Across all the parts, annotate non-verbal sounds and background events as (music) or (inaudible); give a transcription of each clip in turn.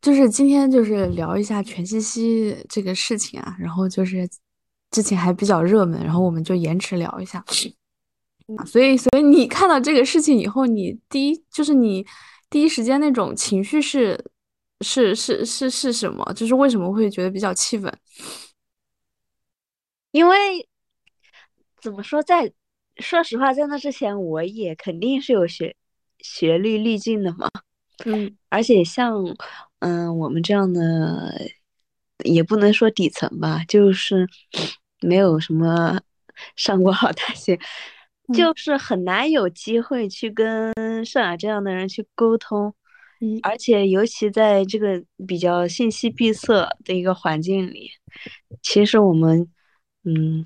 就是今天就是聊一下全西西这个事情啊，然后就是之前还比较热门，然后我们就延迟聊一下。所以，所以你看到这个事情以后，你第一就是你第一时间那种情绪是是是是是什么？就是为什么会觉得比较气愤？因为怎么说，在说实话，在那之前我也肯定是有学学历滤镜的嘛。嗯，而且像嗯我们这样的，也不能说底层吧，就是 (sniffs) 没有什么上过好大学。就是很难有机会去跟盛雅这样的人去沟通，嗯，而且尤其在这个比较信息闭塞的一个环境里，其实我们，嗯，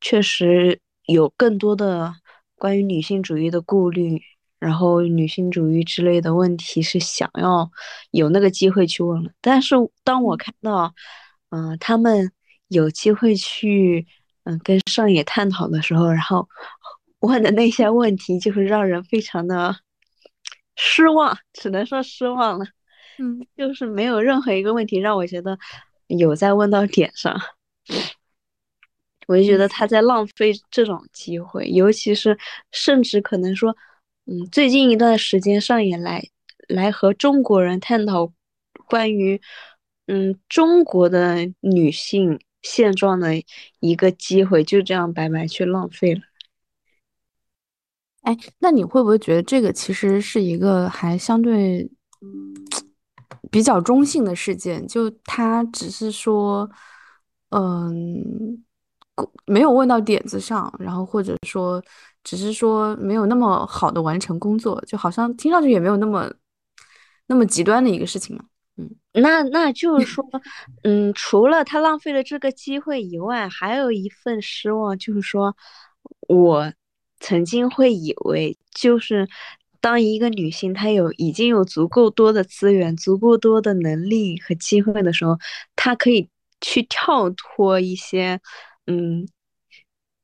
确实有更多的关于女性主义的顾虑，然后女性主义之类的问题是想要有那个机会去问了。但是当我看到，嗯，他们有机会去。嗯，跟上野探讨的时候，然后问的那些问题，就是让人非常的失望，只能说失望了。嗯，就是没有任何一个问题让我觉得有在问到点上，(laughs) 我就觉得他在浪费这种机会，尤其是甚至可能说，嗯，最近一段时间上演来来和中国人探讨关于嗯中国的女性。现状的一个机会就这样白白去浪费了。哎，那你会不会觉得这个其实是一个还相对比较中性的事件？就他只是说，嗯，没有问到点子上，然后或者说只是说没有那么好的完成工作，就好像听上去也没有那么那么极端的一个事情嘛。嗯，(laughs) 那那就是 (laughs) 说，嗯，除了他浪费了这个机会以外，还有一份失望，就是说，我曾经会以为，就是当一个女性她有已经有足够多的资源、足够多的能力和机会的时候，她可以去跳脱一些，嗯，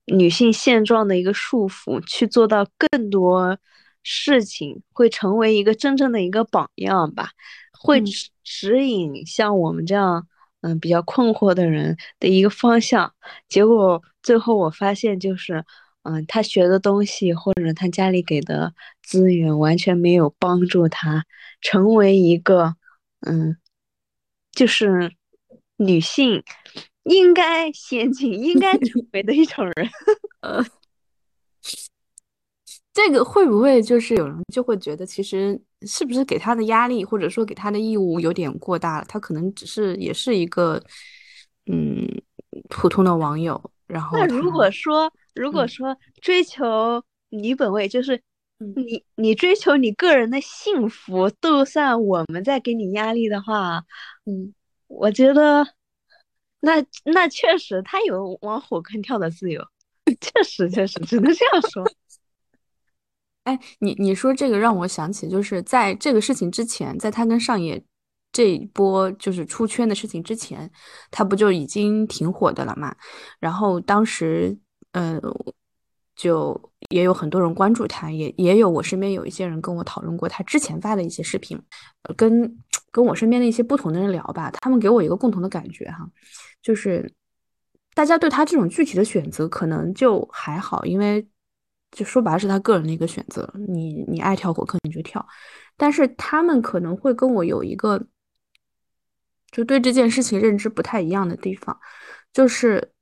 女性现状的一个束缚，去做到更多事情，会成为一个真正的一个榜样吧。会指引像我们这样，嗯，比较困惑的人的一个方向。结果最后我发现，就是，嗯，他学的东西或者他家里给的资源完全没有帮助他成为一个，嗯，就是女性应该先进、应该成为的一种人。(laughs) 呃。这个会不会就是有人就会觉得，其实是不是给他的压力或者说给他的义务有点过大了？他可能只是也是一个嗯普通的网友。然后那如果说如果说追求女本位，就是你你追求你个人的幸福，都算我们在给你压力的话，嗯，我觉得那那确实他有往火坑跳的自由，(laughs) 确实确实只能这样说。(laughs) 哎，你你说这个让我想起，就是在这个事情之前，在他跟上野这一波就是出圈的事情之前，他不就已经挺火的了嘛？然后当时，呃，就也有很多人关注他，也也有我身边有一些人跟我讨论过他之前发的一些视频，跟跟我身边的一些不同的人聊吧，他们给我一个共同的感觉哈，就是大家对他这种具体的选择可能就还好，因为。就说白了是他个人的一个选择，你你爱跳火坑你就跳，但是他们可能会跟我有一个就对这件事情认知不太一样的地方，就是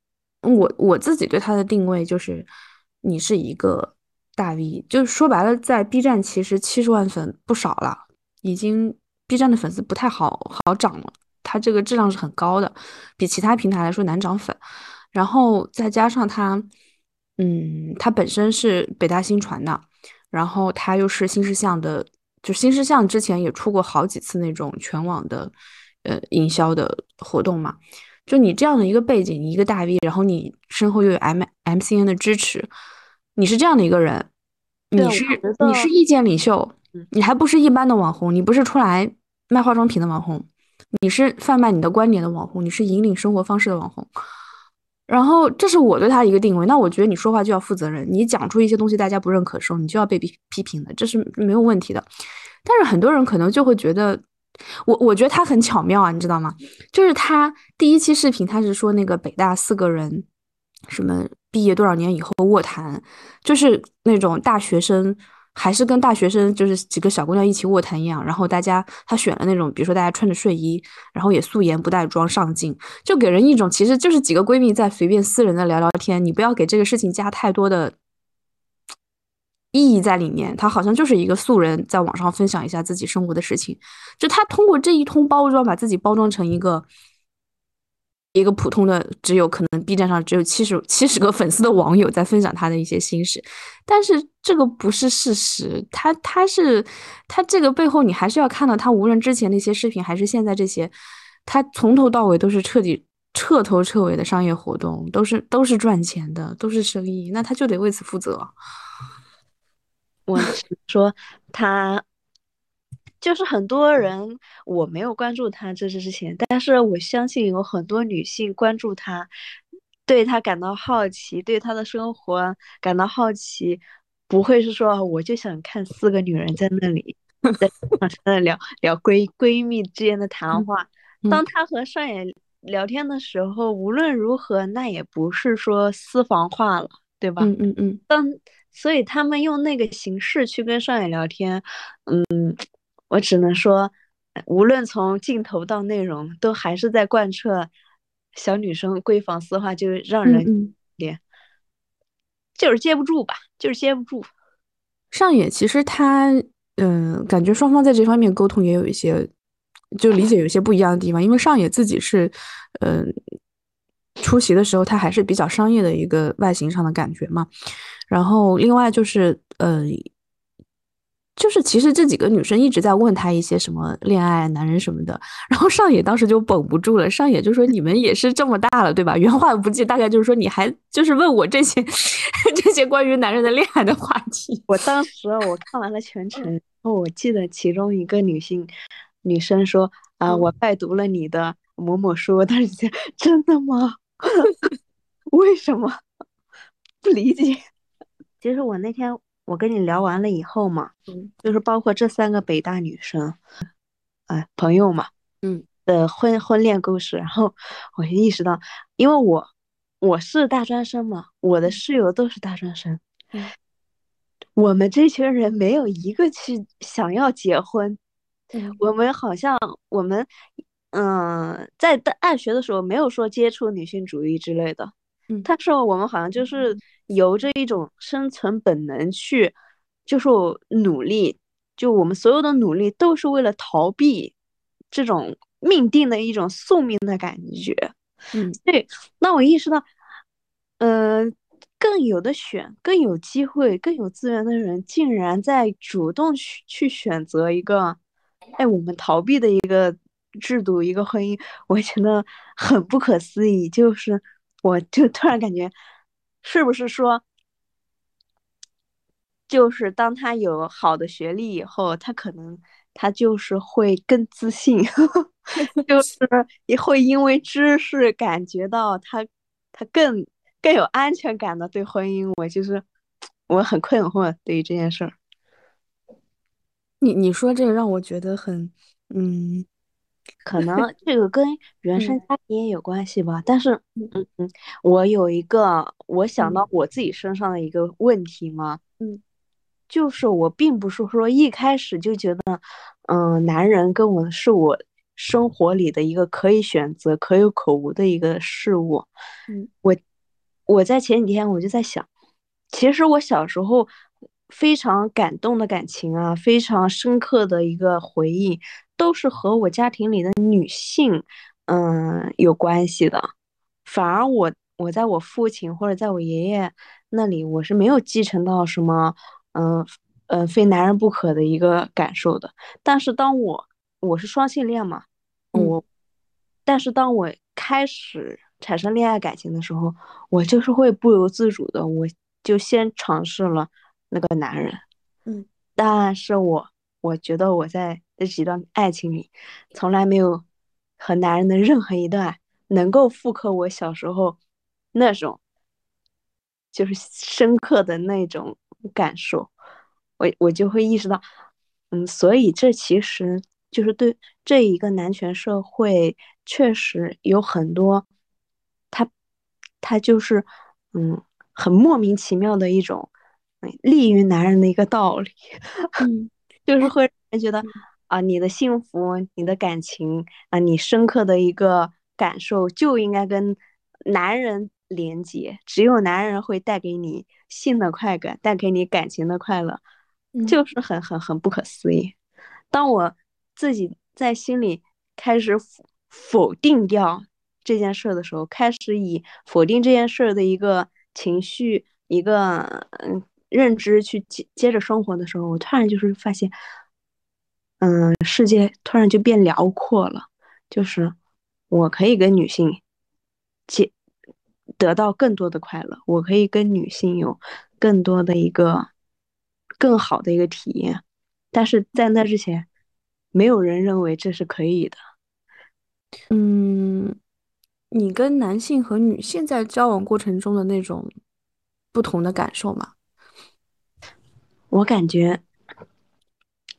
我我自己对他的定位就是你是一个大 V，就是说白了在 B 站其实七十万粉不少了，已经 B 站的粉丝不太好好涨了，它这个质量是很高的，比其他平台来说难涨粉，然后再加上它。嗯，它本身是北大新传的，然后它又是新事项的，就新事项之前也出过好几次那种全网的呃营销的活动嘛。就你这样的一个背景，你一个大 V，然后你身后又有 M M C N 的支持，你是这样的一个人，你是你是意见领袖，你还不是一般的网红，你不是出来卖化妆品的网红，你是贩卖你的观点的网红，你是引领生活方式的网红。然后这是我对他一个定位，那我觉得你说话就要负责任，你讲出一些东西大家不认可的时候，你就要被批批评的，这是没有问题的。但是很多人可能就会觉得，我我觉得他很巧妙啊，你知道吗？就是他第一期视频，他是说那个北大四个人，什么毕业多少年以后卧谈，就是那种大学生，还是跟大学生就是几个小姑娘一起卧谈一样。然后大家他选了那种，比如说大家穿着睡衣，然后也素颜不带妆上镜，就给人一种其实就是几个闺蜜在随便私人的聊聊天，你不要给这个事情加太多的。意义在里面，他好像就是一个素人在网上分享一下自己生活的事情，就他通过这一通包装，把自己包装成一个一个普通的，只有可能 B 站上只有七十七十个粉丝的网友在分享他的一些心事，但是这个不是事实，他他是他这个背后，你还是要看到他无论之前那些视频，还是现在这些，他从头到尾都是彻底彻头彻尾的商业活动，都是都是赚钱的，都是生意，那他就得为此负责。我说他就是很多人，我没有关注他这是之前，但是我相信有很多女性关注他，对他感到好奇，对他的生活感到好奇，不会是说我就想看四个女人在那里在那聊聊闺闺蜜之间的谈话。当他和上野聊天的时候，无论如何，那也不是说私房话了，对吧？嗯嗯嗯。当所以他们用那个形式去跟上野聊天，嗯，我只能说，无论从镜头到内容，都还是在贯彻小女生闺房私话，就让人脸，就是接不住吧，就是接不住。上野其实他，嗯，感觉双方在这方面沟通也有一些，就理解有些不一样的地方，因为上野自己是，嗯。出席的时候，他还是比较商业的一个外形上的感觉嘛。然后另外就是，呃，就是其实这几个女生一直在问他一些什么恋爱、男人什么的。然后上野当时就绷不住了，上野就说：“你们也是这么大了，对吧？”原话不记，大概就是说你还就是问我这些 (laughs) 这些关于男人的恋爱的话题。我当时我看完了全程，然后我记得其中一个女性女生说：“啊，我拜读了你的某某书。”当时真的吗？(laughs) 为什么 (laughs) 不理解？其实我那天我跟你聊完了以后嘛，嗯，就是包括这三个北大女生，哎，朋友嘛，嗯，的婚婚恋故事，然后我就意识到，因为我我是大专生嘛，我的室友都是大专生，嗯，我们这群人没有一个去想要结婚，我们好像我们。嗯，在大学的时候没有说接触女性主义之类的，嗯，但是我们好像就是由着一种生存本能去，就是努力，就我们所有的努力都是为了逃避这种命定的一种宿命的感觉，嗯，对，那我意识到，嗯，更有的选，更有机会，更有资源的人，竟然在主动去去选择一个，哎，我们逃避的一个。制度一个婚姻，我觉得很不可思议。就是，我就突然感觉，是不是说，就是当他有好的学历以后，他可能他就是会更自信，(laughs) 就 (laughs) 是也会因为知识感觉到他他更更有安全感的对婚姻。我就是我很困惑对于这件事儿。你你说这个让我觉得很嗯。可能这个跟原生家庭也有关系吧，但是，嗯。嗯，我有一个我想到我自己身上的一个问题嘛，嗯，就是我并不是说一开始就觉得，嗯，男人跟我是我生活里的一个可以选择、可有可无的一个事物，嗯，我我在前几天我就在想，其实我小时候非常感动的感情啊，非常深刻的一个回忆。都是和我家庭里的女性，嗯，有关系的。反而我，我在我父亲或者在我爷爷那里，我是没有继承到什么，嗯，呃，非男人不可的一个感受的。但是当我，我是双性恋嘛，我，但是当我开始产生恋爱感情的时候，我就是会不由自主的，我就先尝试了那个男人，嗯，但是我，我觉得我在。这几段爱情里，从来没有和男人的任何一段能够复刻我小时候那种，就是深刻的那种感受。我我就会意识到，嗯，所以这其实就是对这一个男权社会，确实有很多，他他就是嗯，很莫名其妙的一种利于男人的一个道理，嗯，(laughs) 就是会让人觉得啊，你的幸福、你的感情啊，你深刻的一个感受就应该跟男人连接，只有男人会带给你性的快感，带给你感情的快乐，就是很很很不可思议。当我自己在心里开始否否定掉这件事的时候，开始以否定这件事的一个情绪、一个嗯认知去接接着生活的时候，我突然就是发现，嗯，世界突然就变辽阔了，就是我可以跟女性接得到更多的快乐，我可以跟女性有更多的一个更好的一个体验。但是在那之前，没有人认为这是可以的。嗯，你跟男性和女性在交往过程中的那种不同的感受吗？我感觉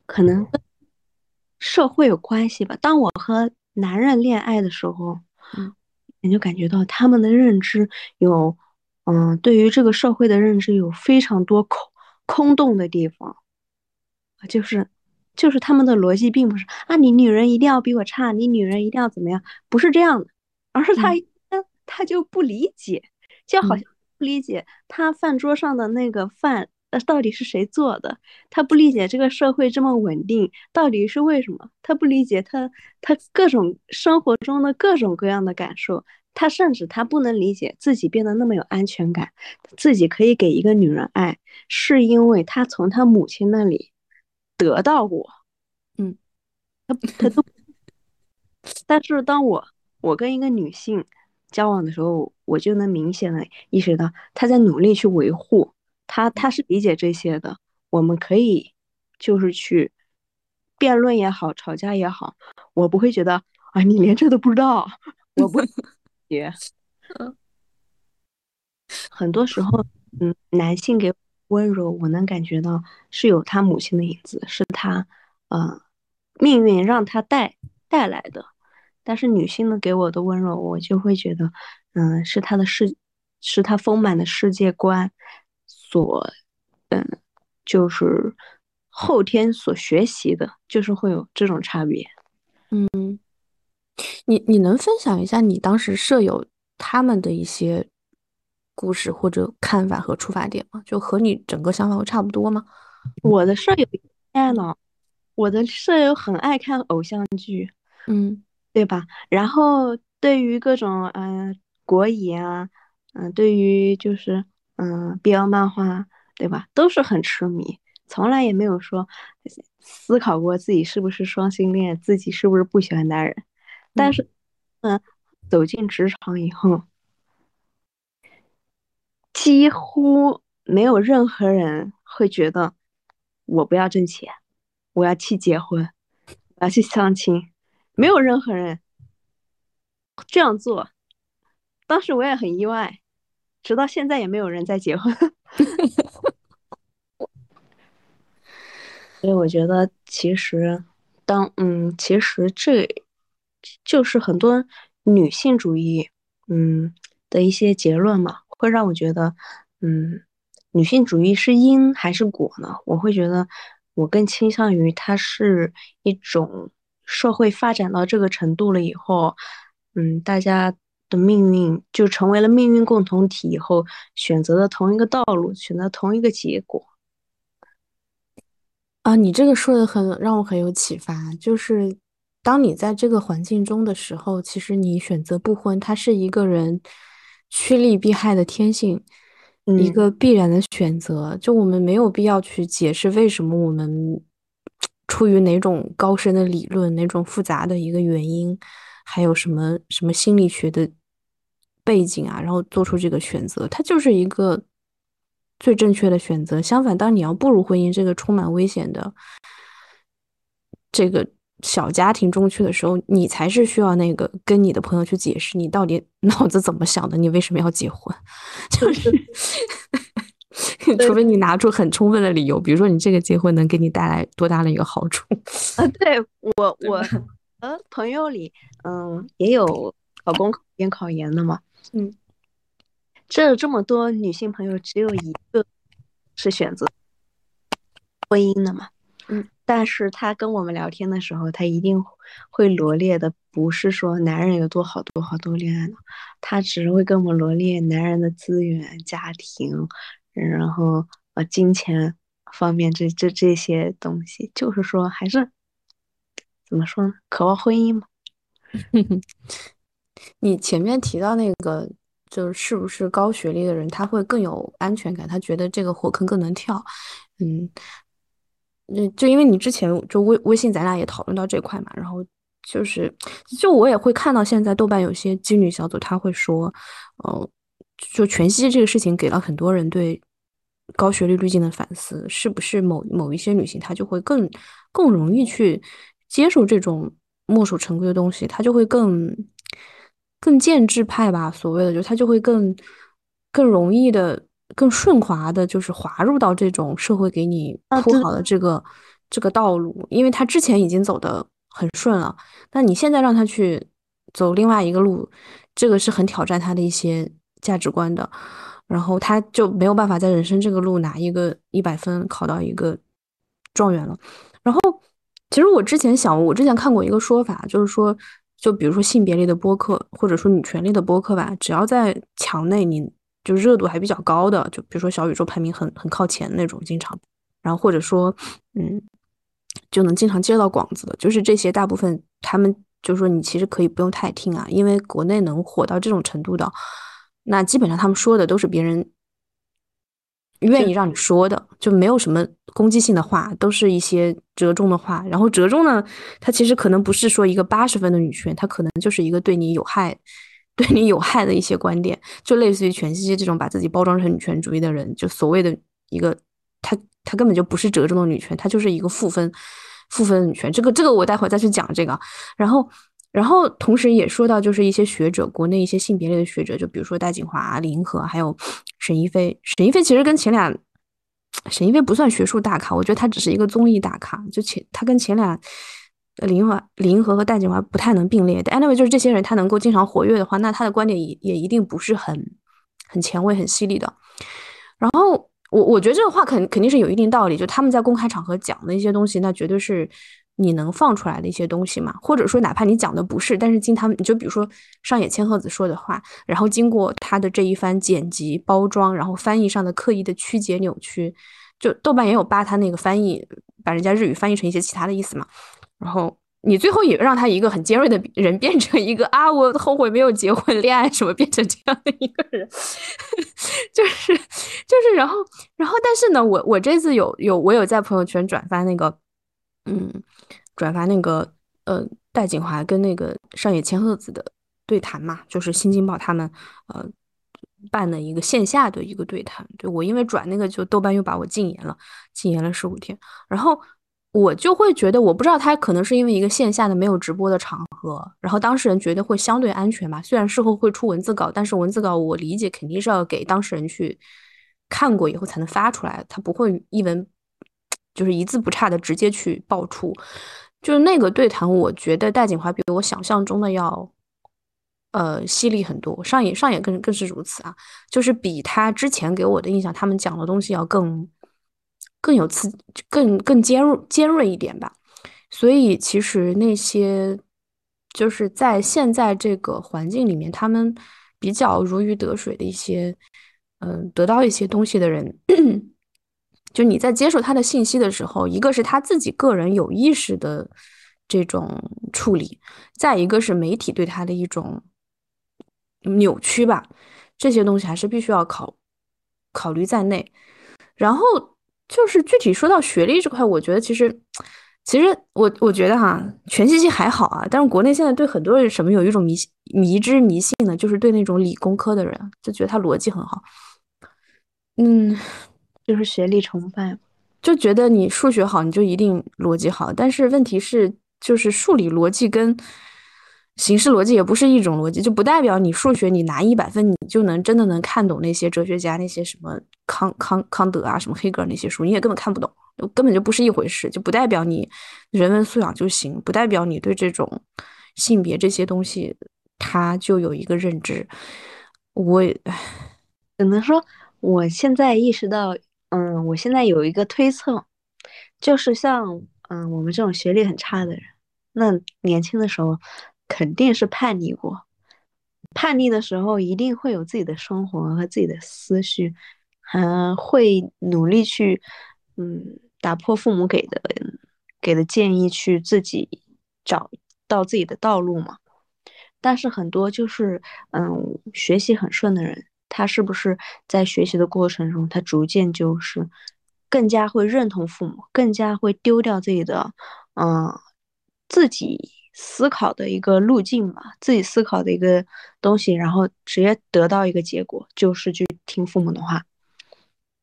可能跟社会有关系吧。当我和男人恋爱的时候，嗯，你就感觉到他们的认知有，嗯，对于这个社会的认知有非常多空空洞的地方。就是，就是他们的逻辑并不是啊，你女人一定要比我差，你女人一定要怎么样，不是这样的，而是他他他就不理解，就好像不理解他饭桌上的那个饭呃到底是谁做的，他不理解这个社会这么稳定到底是为什么，他不理解他他各种生活中的各种各样的感受，他甚至他不能理解自己变得那么有安全感，自己可以给一个女人爱，是因为他从他母亲那里。得到过，嗯，他他都，但是当我我跟一个女性交往的时候，我就能明显的意识到她在努力去维护，她她是理解这些的。我们可以就是去辩论也好，吵架也好，我不会觉得啊，你连这都不知道，我不也，(laughs) 嗯，(laughs) 很多时候，嗯，男性给。温柔，我能感觉到是有他母亲的影子，是他，呃，命运让他带带来的。但是女性呢，给我的温柔，我就会觉得，嗯，是他的世，是他丰满的世界观所，嗯，就是后天所学习的，就是会有这种差别。嗯，你你能分享一下你当时舍友他们的一些？故事或者看法和出发点吗？就和你整个想法会差不多吗？我的舍友爱呢，我的舍友很爱看偶像剧，嗯，对吧？然后对于各种嗯国语啊，嗯，对于就是嗯 BL 漫画，对吧？都是很痴迷，从来也没有说思考过自己是不是双性恋，自己是不是不喜欢男人。但是，嗯，走进职场以后。几乎没有任何人会觉得我不要挣钱，我要去结婚，我要去相亲，没有任何人这样做。当时我也很意外，直到现在也没有人在结婚。(laughs) (laughs) 所以我觉得，其实当嗯，其实这就是很多女性主义嗯的一些结论嘛。会让我觉得，嗯，女性主义是因还是果呢？我会觉得，我更倾向于它是一种社会发展到这个程度了以后，嗯，大家的命运就成为了命运共同体以后，选择的同一个道路，选择同一个结果。啊，你这个说的很让我很有启发，就是当你在这个环境中的时候，其实你选择不婚，它是一个人。趋利避害的天性，一个必然的选择。就我们没有必要去解释为什么我们出于哪种高深的理论、哪种复杂的一个原因，还有什么什么心理学的背景啊，然后做出这个选择，它就是一个最正确的选择。相反，当你要步入婚姻这个充满危险的这个。小家庭中去的时候，你才是需要那个跟你的朋友去解释，你到底 (laughs) 脑子怎么想的？你为什么要结婚？(laughs) 就是 (laughs) 除非你拿出很充分的理由，比如说你这个结婚能给你带来多大的一个好处。啊，对我我呃朋友里，嗯，也有考公边考研的嘛，嗯，这这么多女性朋友，只有一个是选择婚姻的嘛，嗯，但是他跟我们聊天的时候，他一定会罗列的，不是说男人有多好多好多恋爱脑，他只会跟我们罗列男人的资源、家庭，然后呃金钱方面这这这些东西，就是说还是怎么说呢？渴望婚姻嘛。(laughs) 你前面提到那个，就是是不是高学历的人他会更有安全感，他觉得这个火坑更能跳，嗯，那就因为你之前就微微信咱俩也讨论到这块嘛，然后就是就我也会看到现在豆瓣有些基女小组他会说，呃，就全息这个事情给了很多人对高学历滤镜的反思，是不是某某一些女性她就会更更容易去接受这种墨守成规的东西，她就会更。更建制派吧，所谓的就他就会更更容易的、更顺滑的，就是滑入到这种社会给你铺好的这个这个道路，因为他之前已经走的很顺了。那你现在让他去走另外一个路，这个是很挑战他的一些价值观的，然后他就没有办法在人生这个路拿一个一百分考到一个状元了。然后，其实我之前想，我之前看过一个说法，就是说。就比如说性别类的播客，或者说女权类的播客吧，只要在墙内，你就热度还比较高的，就比如说小宇宙排名很很靠前那种，经常，然后或者说，嗯，就能经常接到广子的，就是这些大部分他们就说你其实可以不用太听啊，因为国内能火到这种程度的，那基本上他们说的都是别人。愿意让你说的，就没有什么攻击性的话，都是一些折中的话。然后折中呢，它其实可能不是说一个八十分的女权，它可能就是一个对你有害、对你有害的一些观点，就类似于全西西这种把自己包装成女权主义的人，就所谓的一个，他他根本就不是折中的女权，他就是一个负分、负分女权。这个这个我待会再去讲这个。然后。然后同时也说到，就是一些学者，国内一些性别类的学者，就比如说戴锦华、李银河，还有沈一飞。沈一飞其实跟前俩，沈一飞不算学术大咖，我觉得他只是一个综艺大咖。就前他跟前俩，李银华、李银河和戴锦华不太能并列。Anyway，就是这些人他能够经常活跃的话，那他的观点也也一定不是很很前卫、很犀利的。然后我我觉得这个话肯肯定是有一定道理，就他们在公开场合讲的一些东西，那绝对是。你能放出来的一些东西嘛？或者说，哪怕你讲的不是，但是经他们，你就比如说上野千鹤子说的话，然后经过他的这一番剪辑、包装，然后翻译上的刻意的曲解、扭曲，就豆瓣也有扒他那个翻译，把人家日语翻译成一些其他的意思嘛。然后你最后也让他一个很尖锐的人变成一个啊，我后悔没有结婚、恋爱什么，变成这样的一个人，(laughs) 就是就是，然后然后，但是呢，我我这次有有我有在朋友圈转发那个，嗯。转发那个呃戴锦华跟那个上野千鹤子的对谈嘛，就是新京报他们呃办的一个线下的一个对谈。对我因为转那个就豆瓣又把我禁言了，禁言了十五天。然后我就会觉得，我不知道他可能是因为一个线下的没有直播的场合，然后当事人觉得会相对安全吧。虽然事后会出文字稿，但是文字稿我理解肯定是要给当事人去看过以后才能发出来，他不会一文。就是一字不差的直接去爆出，就是那个对谈，我觉得戴锦华比我想象中的要，呃，犀利很多。上野上野更更是如此啊，就是比他之前给我的印象，他们讲的东西要更更有刺，更更尖锐尖锐一点吧。所以其实那些就是在现在这个环境里面，他们比较如鱼得水的一些，嗯，得到一些东西的人。就你在接受他的信息的时候，一个是他自己个人有意识的这种处理，再一个是媒体对他的一种扭曲吧，这些东西还是必须要考考虑在内。然后就是具体说到学历这块，我觉得其实其实我我觉得哈，全信息还好啊，但是国内现在对很多人什么有一种迷信迷之迷信呢，就是对那种理工科的人就觉得他逻辑很好，嗯。就是学历崇拜，就觉得你数学好，你就一定逻辑好。但是问题是，就是数理逻辑跟形式逻辑也不是一种逻辑，就不代表你数学你拿一百分，你就能真的能看懂那些哲学家那些什么康康康德啊，什么黑格尔那些书，你也根本看不懂，根本就不是一回事，就不代表你人文素养就行，不代表你对这种性别这些东西他就有一个认知。我只能说，我现在意识到，嗯，我现在有一个推测，就是像嗯我们这种学历很差的人，那年轻的时候肯定是叛逆过。叛逆的时候，一定会有自己的生活和自己的思绪，还会努力去，嗯，打破父母给的给的建议，去自己找到自己的道路嘛。但是很多就是，嗯，学习很顺的人，他是不是在学习的过程中，他逐渐就是更加会认同父母，更加会丢掉自己的，嗯，自己。思考的一个路径嘛，自己思考的一个东西，然后直接得到一个结果，就是去听父母的话。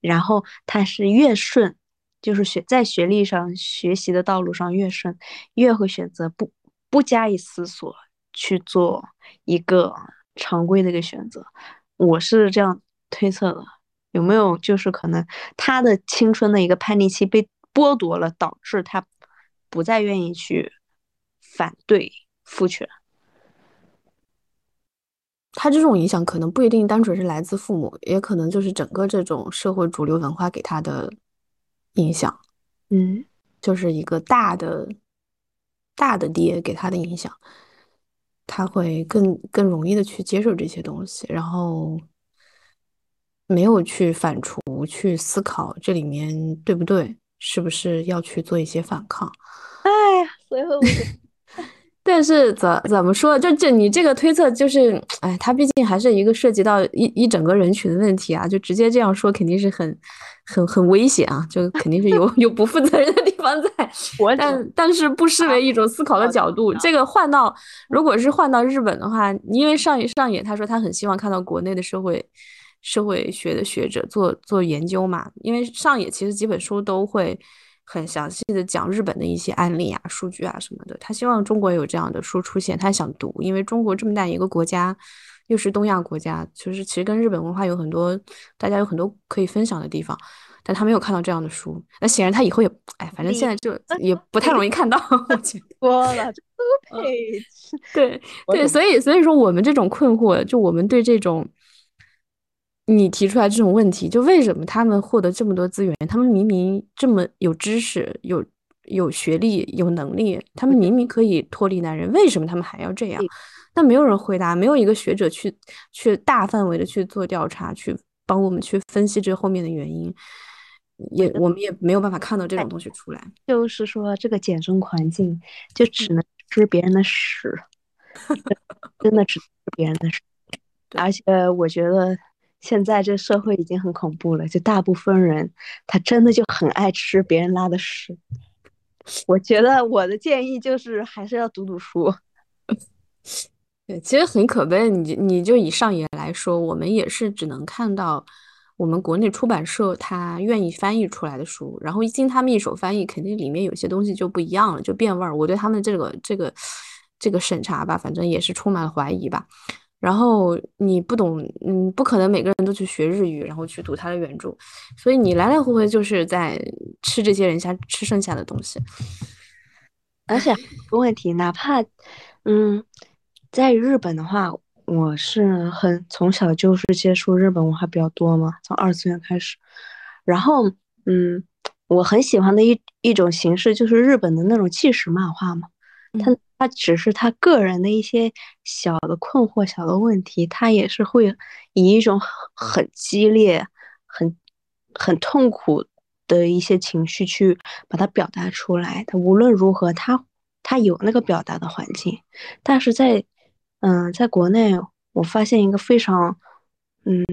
然后他是越顺，就是学在学历上学习的道路上越顺，越会选择不不加以思索去做一个常规的一个选择。我是这样推测的，有没有就是可能他的青春的一个叛逆期被剥夺了，导致他不再愿意去。反对父权，他这种影响可能不一定单纯是来自父母，也可能就是整个这种社会主流文化给他的影响。嗯，就是一个大的大的爹给他的影响，他会更更容易的去接受这些东西，然后没有去反刍、去思考这里面对不对，是不是要去做一些反抗。(laughs) 哎呀，所以我。(laughs) (laughs) 但是怎怎么说？就这你这个推测，就是，哎，他毕竟还是一个涉及到一一整个人群的问题啊，就直接这样说肯定是很很很危险啊，就 (laughs) 肯定是有有不负责任的地方在。但但是不失为一种思考的角度。这个换到如果是换到日本的话，因为上野上野他说他很希望看到国内的社会社会学的学者做做研究嘛，因为上野其实几本书都会。很详细的讲日本的一些案例啊、数据啊什么的，他希望中国有这样的书出现，他想读，因为中国这么大一个国家，又是东亚国家，就是其实跟日本文化有很多，大家有很多可以分享的地方，但他没有看到这样的书，那显然他以后也，哎，反正现在就 (laughs) 也不太容易看到。多了，(laughs) 都配。对对，所以所以说我们这种困惑，就我们对这种。你提出来这种问题，就为什么他们获得这么多资源？他们明明这么有知识、有有学历、有能力，他们明明可以脱离男人，为什么他们还要这样？但没有人回答，没有一个学者去去大范围的去做调查，去帮我们去分析这后面的原因，也我们也没有办法看到这种东西出来。就是说，这个减重环境就 (laughs) 只能吃别人的屎，真的只吃别人的屎，而且我觉得。现在这社会已经很恐怖了，就大部分人他真的就很爱吃别人拉的屎。我觉得我的建议就是还是要读读书。(laughs) 对，其实很可悲。你你就以上野来说，我们也是只能看到我们国内出版社他愿意翻译出来的书，然后一经他们一手翻译，肯定里面有些东西就不一样了，就变味儿。我对他们这个这个这个审查吧，反正也是充满了怀疑吧。然后你不懂，嗯，不可能每个人都去学日语，然后去读他的原著，所以你来来回回就是在吃这些人家吃剩下的东西。而且问题，哪怕，嗯，在日本的话，我是很从小就是接触日本文化比较多嘛，从二次元开始，然后，嗯，我很喜欢的一一种形式就是日本的那种纪实漫画嘛，它。他只是他个人的一些小的困惑、小的问题，他也是会以一种很激烈、很很痛苦的一些情绪去把它表达出来。他无论如何，他他有那个表达的环境，但是在嗯，在国内，我发现一个非常嗯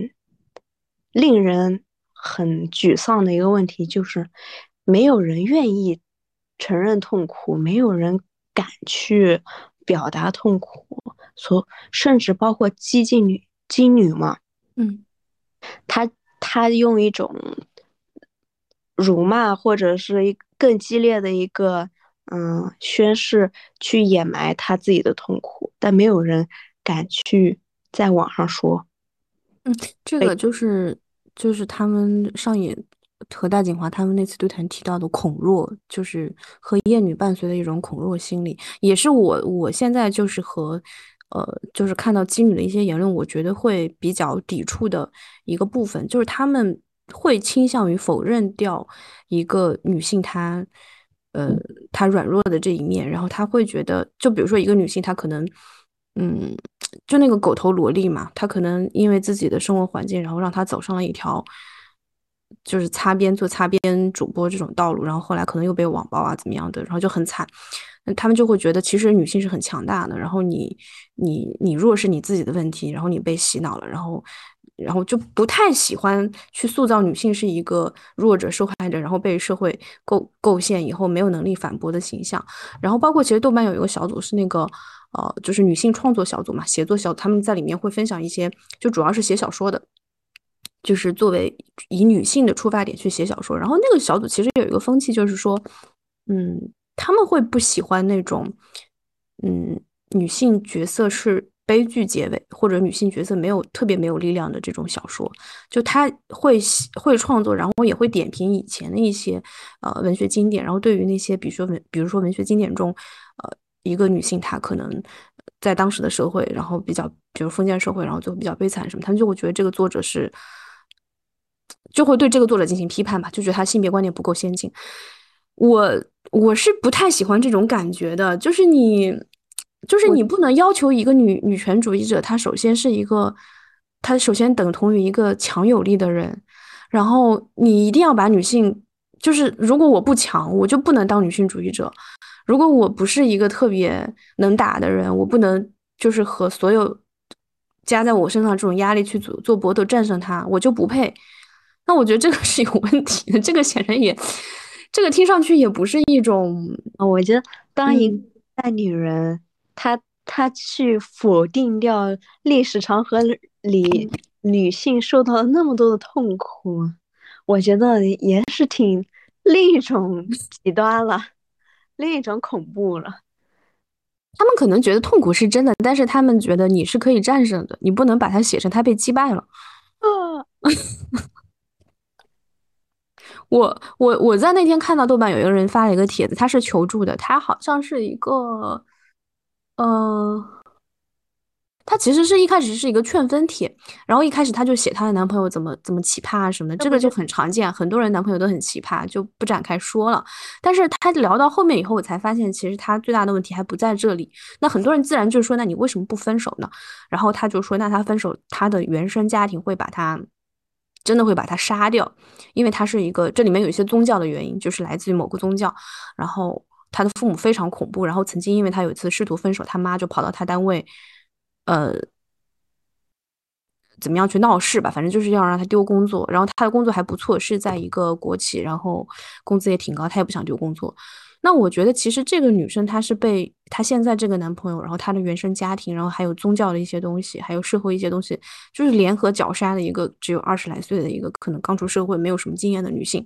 令人很沮丧的一个问题，就是没有人愿意承认痛苦，没有人。敢去表达痛苦，所甚至包括激进女、金女嘛，嗯，她她用一种辱骂或者是一更激烈的一个嗯宣誓去掩埋他自己的痛苦，但没有人敢去在网上说。嗯，这个就是就是他们上野和大锦华他们那次对谈提到的恐弱，就是和厌女伴随的一种恐弱心理，也是我我现在就是和呃就是看到基女的一些言论，我觉得会比较抵触的一个部分，就是他们会倾向于否认掉一个女性她呃她软弱的这一面，然后她会觉得，就比如说一个女性她可能。嗯，就那个狗头萝莉嘛，她可能因为自己的生活环境，然后让她走上了一条就是擦边做擦边主播这种道路，然后后来可能又被网暴啊怎么样的，然后就很惨。那他们就会觉得，其实女性是很强大的，然后你你你弱是你自己的问题，然后你被洗脑了，然后然后就不太喜欢去塑造女性是一个弱者、受害者，然后被社会构构陷以后没有能力反驳的形象。然后包括其实豆瓣有一个小组是那个。呃，就是女性创作小组嘛，写作小，他们在里面会分享一些，就主要是写小说的，就是作为以女性的出发点去写小说。然后那个小组其实有一个风气，就是说，嗯，他们会不喜欢那种，嗯，女性角色是悲剧结尾，或者女性角色没有特别没有力量的这种小说。就他会会创作，然后也会点评以前的一些呃文学经典。然后对于那些比如说文，比如说文学经典中，呃。一个女性，她可能在当时的社会，然后比较，比如封建社会，然后就比较悲惨什么，他们就会觉得这个作者是，就会对这个作者进行批判吧，就觉得他性别观念不够先进。我我是不太喜欢这种感觉的，就是你，就是你不能要求一个女女权主义者，她首先是一个，她首先等同于一个强有力的人，然后你一定要把女性，就是如果我不强，我就不能当女性主义者。如果我不是一个特别能打的人，我不能就是和所有加在我身上这种压力去做做搏斗战胜他，我就不配。那我觉得这个是有问题的，这个显然也，这个听上去也不是一种。我觉得当一个女人，她她去否定掉历史长河里女性受到了那么多的痛苦，我觉得也是挺另一种极端了。另一种恐怖了，他们可能觉得痛苦是真的，但是他们觉得你是可以战胜的，你不能把它写成他被击败了。啊！(laughs) 我我我在那天看到豆瓣有一个人发了一个帖子，他是求助的，他好像是一个，嗯。她其实是一开始是一个劝分帖，然后一开始她就写她的男朋友怎么怎么奇葩啊什么的，这个就很常见，很多人男朋友都很奇葩，就不展开说了。但是她聊到后面以后，我才发现其实她最大的问题还不在这里。那很多人自然就说，那你为什么不分手呢？然后她就说，那她分手，她的原生家庭会把她真的会把他杀掉，因为他是一个这里面有一些宗教的原因，就是来自于某个宗教。然后他的父母非常恐怖，然后曾经因为他有一次试图分手，他妈就跑到他单位。呃，怎么样去闹事吧？反正就是要让他丢工作。然后他的工作还不错，是在一个国企，然后工资也挺高。他也不想丢工作。那我觉得，其实这个女生她是被她现在这个男朋友，然后她的原生家庭，然后还有宗教的一些东西，还有社会一些东西，就是联合绞杀的一个只有二十来岁的一个可能刚出社会、没有什么经验的女性。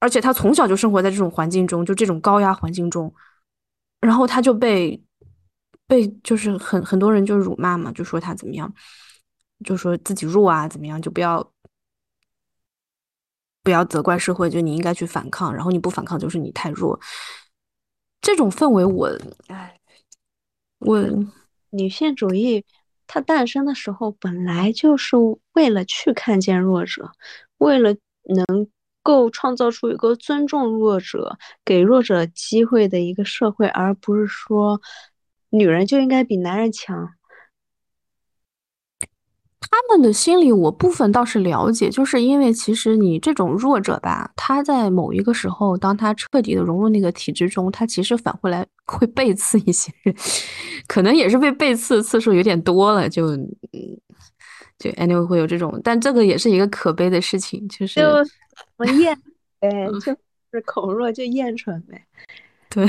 而且她从小就生活在这种环境中，就这种高压环境中，然后她就被。被就是很很多人就辱骂嘛，就说他怎么样，就说自己弱啊，怎么样，就不要不要责怪社会，就你应该去反抗，然后你不反抗就是你太弱。这种氛围，我哎，我女性主义它诞生的时候本来就是为了去看见弱者，为了能够创造出一个尊重弱者、给弱者机会的一个社会，而不是说。女人就应该比男人强，他们的心理我部分倒是了解，就是因为其实你这种弱者吧，他在某一个时候，当他彻底的融入那个体制中，他其实反过来会背刺一些人，(laughs) 可能也是被背刺的次数有点多了，就嗯，就 anyway 会有这种，但这个也是一个可悲的事情，就是我厌，哎，(laughs) 就是口弱就厌蠢呗，对。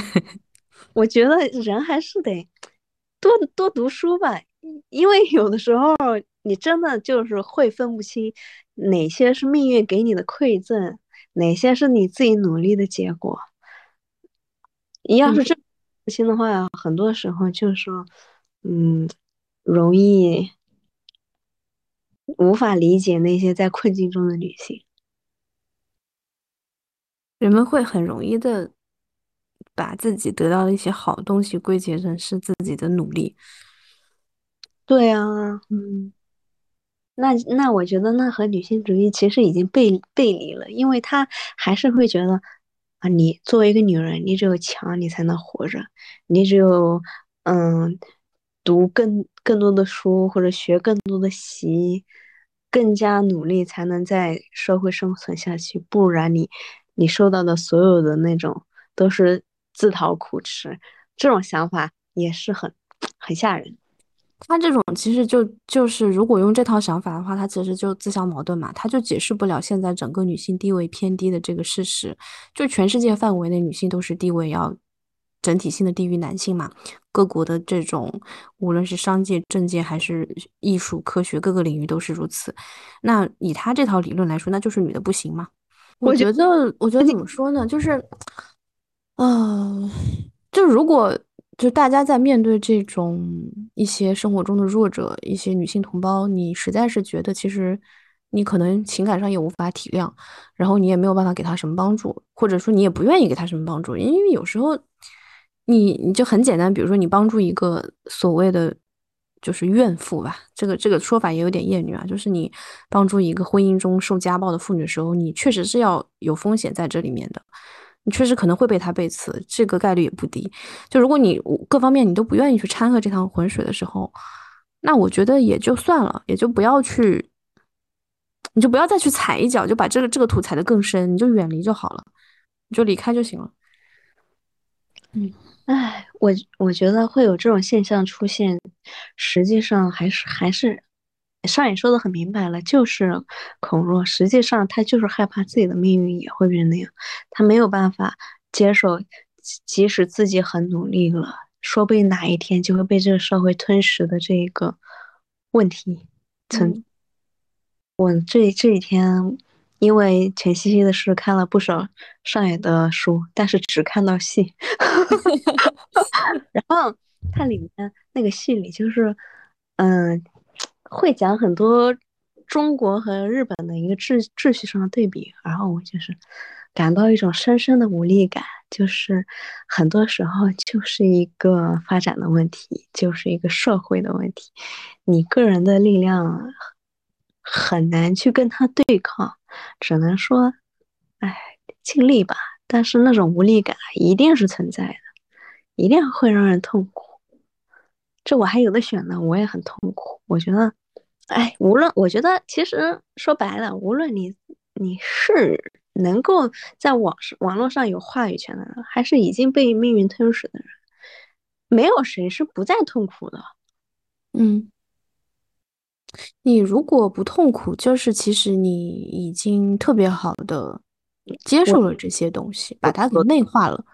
我觉得人还是得多多读书吧，因为有的时候你真的就是会分不清哪些是命运给你的馈赠，哪些是你自己努力的结果。你要是真不清的话，很多时候就是说，嗯，容易无法理解那些在困境中的女性。人们会很容易的把自己得到的一些好东西归结成是自己的努力。对啊，嗯，那那我觉得那和女性主义其实已经背背离了，因为她还是会觉得啊，你作为一个女人，你只有强你才能活着，你只有嗯读更更多的书或者学更多的习，更加努力才能在社会生存下去，不然你你受到的所有的那种都是自讨苦吃，这种想法也是很很吓人。他这种其实就就是，如果用这套想法的话，他其实就自相矛盾嘛，他就解释不了现在整个女性地位偏低的这个事实。就全世界范围内，女性都是地位要整体性的低于男性嘛。各国的这种，无论是商界、政界还是艺术、科学各个领域都是如此。那以他这套理论来说，那就是女的不行嘛？我觉得，我觉得怎么说呢？就是，嗯，就如果。就大家在面对这种一些生活中的弱者，一些女性同胞，你实在是觉得其实你可能情感上也无法体谅，然后你也没有办法给她什么帮助，或者说你也不愿意给她什么帮助，因为有时候你你就很简单，比如说你帮助一个所谓的就是怨妇吧，这个这个说法也有点厌女啊，就是你帮助一个婚姻中受家暴的妇女时候，你确实是要有风险在这里面的。你确实可能会被他背刺，这个概率也不低。就如果你各方面你都不愿意去掺和这趟浑水的时候，那我觉得也就算了，也就不要去，你就不要再去踩一脚，就把这个这个土踩得更深，你就远离就好了，你就离开就行了。嗯，哎，我我觉得会有这种现象出现，实际上还是还是。上也说的很明白了，就是恐弱。实际上，他就是害怕自己的命运也会变成那样，他没有办法接受，即使自己很努力了，说不定哪一天就会被这个社会吞噬的这个问题存。我这这几天因为全西西的事看了不少上野的书，但是只看到戏 (laughs) (laughs) 然后它里面那个戏里就是，嗯。会讲很多中国和日本的一个秩秩序上的对比，然后我就是感到一种深深的无力感，就是很多时候就是一个发展的问题，就是一个社会的问题，你个人的力量很难去跟他对抗，只能说，哎，尽力吧。但是那种无力感一定是存在的，一定会让人痛苦。这我还有的选呢，我也很痛苦。我觉得，哎，无论我觉得，其实说白了，无论你你是能够在网上网络上有话语权的人，还是已经被命运吞噬的人，没有谁是不再痛苦的。嗯，你如果不痛苦，就是其实你已经特别好的接受了这些东西，把它给内化了。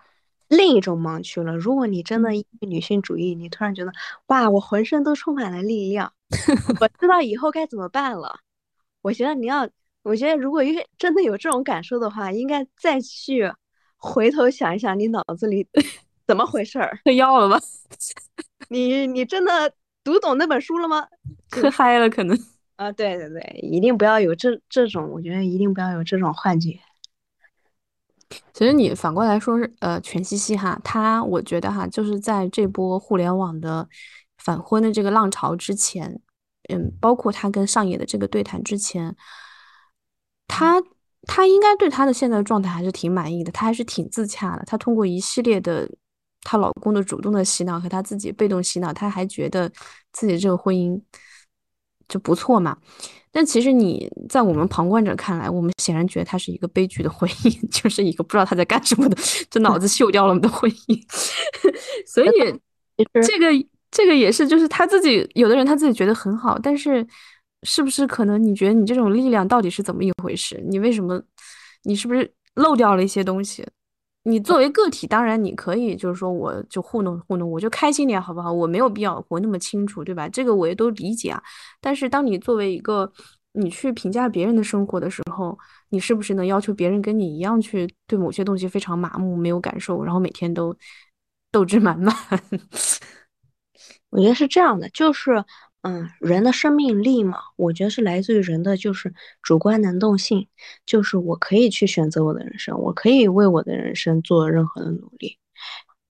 另一种盲区了。如果你真的因为女性主义，你突然觉得哇，我浑身都充满了力量，(laughs) 我知道以后该怎么办了。我觉得你要，我觉得如果因真的有这种感受的话，应该再去回头想一想，你脑子里 (laughs) 怎么回事儿？嗑药了吧？(laughs) 你你真的读懂那本书了吗？嗑嗨了可能。啊，对对对，一定不要有这这种，我觉得一定不要有这种幻觉。其实你反过来说是，呃，全西西哈，他我觉得哈，就是在这波互联网的反婚的这个浪潮之前，嗯，包括他跟上野的这个对谈之前，他他应该对他的现在的状态还是挺满意的，他还是挺自洽的。他通过一系列的她老公的主动的洗脑和他自己被动洗脑，他还觉得自己这个婚姻就不错嘛。但其实你在我们旁观者看来，我们显然觉得他是一个悲剧的婚姻，(laughs) 就是一个不知道他在干什么的，就脑子锈掉了的婚姻。(laughs) 所以这个这个也是，就是他自己有的人他自己觉得很好，但是是不是可能你觉得你这种力量到底是怎么一回事？你为什么你是不是漏掉了一些东西？你作为个体，当然你可以，就是说，我就糊弄糊弄，我就开心点，好不好？我没有必要活那么清楚，对吧？这个我也都理解啊。但是，当你作为一个你去评价别人的生活的时候，你是不是能要求别人跟你一样去对某些东西非常麻木、没有感受，然后每天都斗志满满？(laughs) 我觉得是这样的，就是嗯，人的生命力嘛，我觉得是来自于人的就是主观能动性，就是我可以去选择我的人生，我可以为我的人生做任何的努力。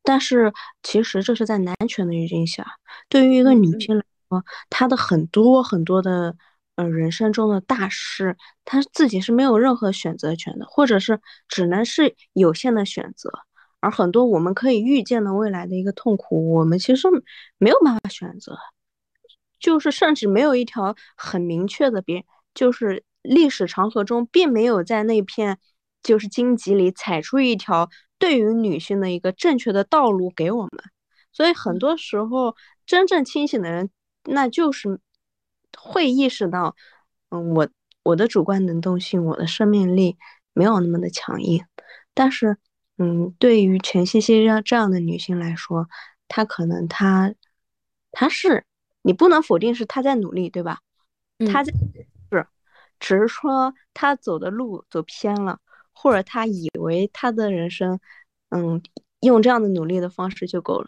但是其实这是在男权的语境下，对于一个女性来说，她的很多很多的呃人生中的大事，她自己是没有任何选择权的，或者是只能是有限的选择。而很多我们可以预见的未来的一个痛苦，我们其实没有办法选择。就是甚至没有一条很明确的，边就是历史长河中并没有在那片就是荆棘里踩出一条对于女性的一个正确的道路给我们，所以很多时候真正清醒的人，那就是会意识到，嗯，我我的主观能动性，我的生命力没有那么的强硬，但是，嗯，对于全西西这样这样的女性来说，她可能她她是。你不能否定是他在努力，对吧？他在是，只是说他走的路走偏了，或者他以为他的人生，嗯，用这样的努力的方式就够了，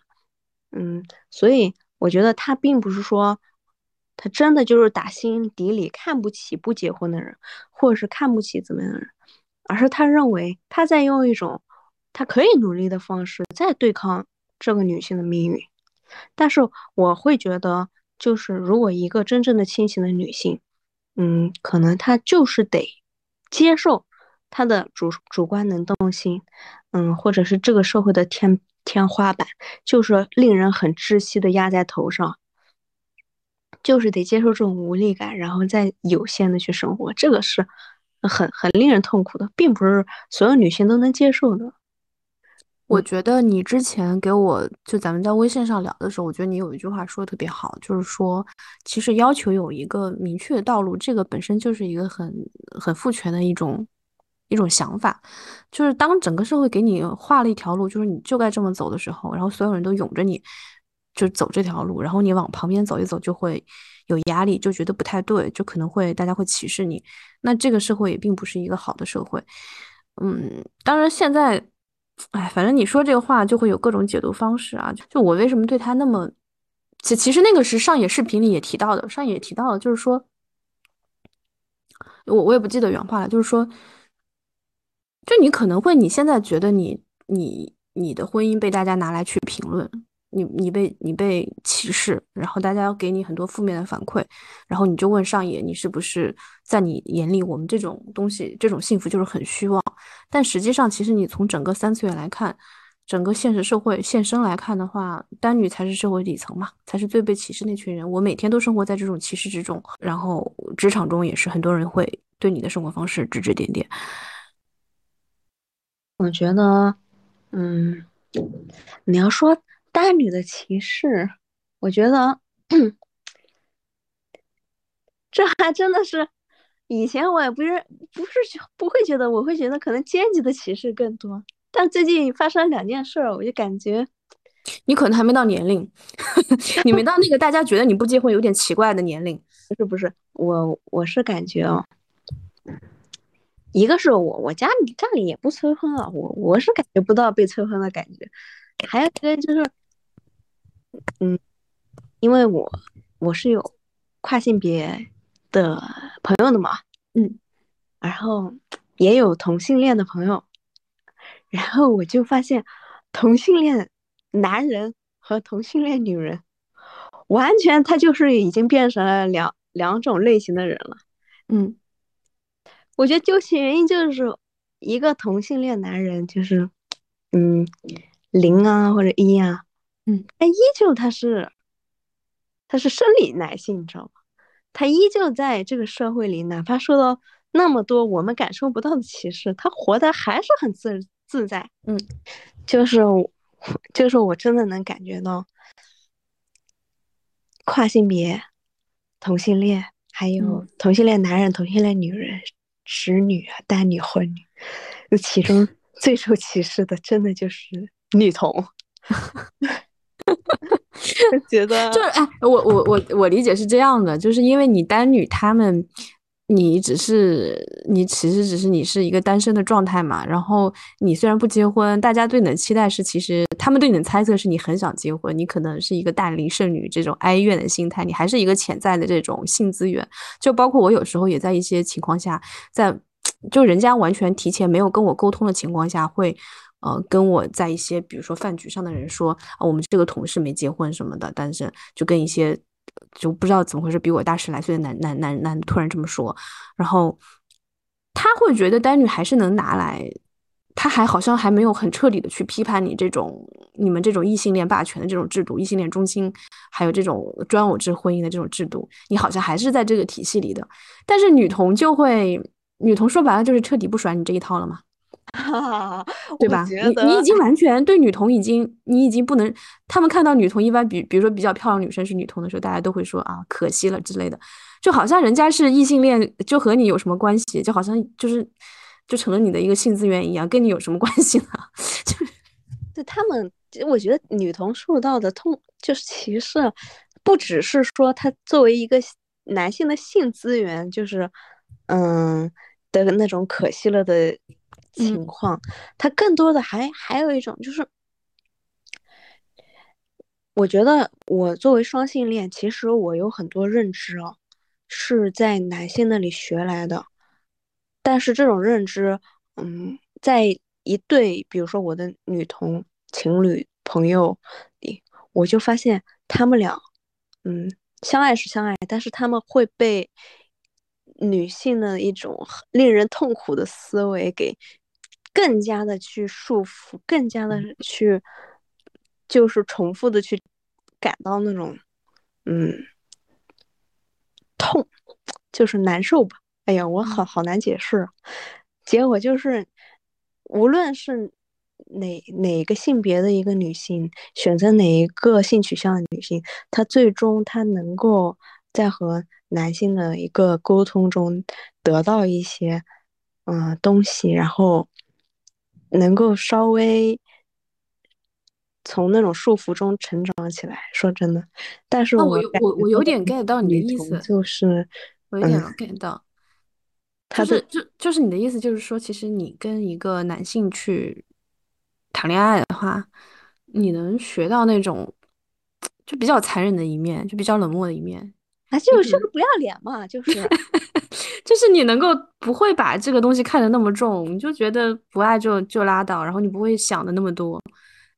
嗯，所以我觉得他并不是说他真的就是打心底里看不起不结婚的人，或者是看不起怎么样的人，而是他认为他在用一种他可以努力的方式在对抗这个女性的命运，但是我会觉得。就是如果一个真正的清醒的女性，嗯，可能她就是得接受她的主主观能动性，嗯，或者是这个社会的天天花板，就是令人很窒息的压在头上，就是得接受这种无力感，然后再有限的去生活，这个是很很令人痛苦的，并不是所有女性都能接受的。我觉得你之前给我就咱们在微信上聊的时候，我觉得你有一句话说的特别好，就是说，其实要求有一个明确的道路，这个本身就是一个很很父权的一种一种想法。就是当整个社会给你画了一条路，就是你就该这么走的时候，然后所有人都涌着你就走这条路，然后你往旁边走一走就会有压力，就觉得不太对，就可能会大家会歧视你。那这个社会也并不是一个好的社会。嗯，当然现在。哎，反正你说这个话就会有各种解读方式啊。就我为什么对他那么……其其实那个是上野视频里也提到的，上野也提到了，就是说，我我也不记得原话了，就是说，就你可能会你现在觉得你你你的婚姻被大家拿来去评论。你你被你被歧视，然后大家要给你很多负面的反馈，然后你就问上野，你是不是在你眼里我们这种东西这种幸福就是很虚妄？但实际上，其实你从整个三次元来看，整个现实社会现身来看的话，单女才是社会底层嘛，才是最被歧视那群人。我每天都生活在这种歧视之中，然后职场中也是很多人会对你的生活方式指指点点。我觉得，嗯，你要说。单女的歧视，我觉得这还真的是以前我也不是不是不会觉得，我会觉得可能阶级的歧视更多。但最近发生两件事，我就感觉你可能还没到年龄，(laughs) 你没到那个大家觉得你不结婚有点奇怪的年龄。不是不是，我我是感觉哦，一个是我我家里家里也不催婚啊，我我是感觉不到被催婚的感觉，还有一个就是。嗯，因为我我是有跨性别的朋友的嘛，嗯，然后也有同性恋的朋友，然后我就发现同性恋男人和同性恋女人，完全他就是已经变成了两两种类型的人了，嗯，我觉得究其原因就是一个同性恋男人就是嗯零啊或者一啊。嗯，但依旧他是，他是生理男性，你知道吗？他依旧在这个社会里，哪怕受到那么多我们感受不到的歧视，他活的还是很自自在。嗯，就是，就是我真的能感觉到，跨性别、同性恋，还有同性恋男人、同性恋女人、直女啊、单女、混女，其中最受歧视的，真的就是女同。(laughs) (laughs) 觉得就是哎，我我我我理解是这样的，就是因为你单女，他们你只是你其实只是你是一个单身的状态嘛，然后你虽然不结婚，大家对你的期待是，其实他们对你的猜测是你很想结婚，你可能是一个大龄剩女这种哀怨的心态，你还是一个潜在的这种性资源，就包括我有时候也在一些情况下，在 (tsk) 就人家完全提前没有跟我沟通的情况下，会呃跟我在一些比如说饭局上的人说啊，我们这个同事没结婚什么的，但是就跟一些。就不知道怎么回事，比我大十来岁的男男男男突然这么说，然后他会觉得单女还是能拿来，他还好像还没有很彻底的去批判你这种你们这种异性恋霸权的这种制度，异性恋中心还有这种专偶制婚姻的这种制度，你好像还是在这个体系里的，但是女同就会，女同说白了就是彻底不甩你这一套了嘛。(laughs) 对吧？你你已经完全对女同已经，你已经不能。他们看到女同一般，比比如说比较漂亮女生是女同的时候，大家都会说啊，可惜了之类的，就好像人家是异性恋，就和你有什么关系？就好像就是就成了你的一个性资源一样，跟你有什么关系呢？(laughs) 就 (laughs) 对他们，我觉得女同受到的痛就是歧视，不只是说她作为一个男性的性资源，就是嗯的那种可惜了的。情况，它更多的还还有一种就是，我觉得我作为双性恋，其实我有很多认知哦，是在男性那里学来的。但是这种认知，嗯，在一对，比如说我的女同情侣朋友里，我就发现他们俩，嗯，相爱是相爱，但是他们会被女性的一种令人痛苦的思维给。更加的去束缚，更加的去，就是重复的去感到那种，嗯，痛，就是难受吧。哎呀，我好好难解释。结果就是，无论是哪哪个性别的一个女性，选择哪一个性取向的女性，她最终她能够在和男性的一个沟通中得到一些嗯东西，然后。能够稍微从那种束缚中成长起来，说真的，但是我我我有点 get 到你的意思，就是我有点 get 到，(laughs) 就是就就是你的意思，就是说，其实你跟一个男性去谈恋爱的话，你能学到那种就比较残忍的一面，就比较冷漠的一面，啊，就是就是不要脸嘛，就是。(laughs) 就是你能够不会把这个东西看得那么重，你就觉得不爱就就拉倒，然后你不会想的那么多。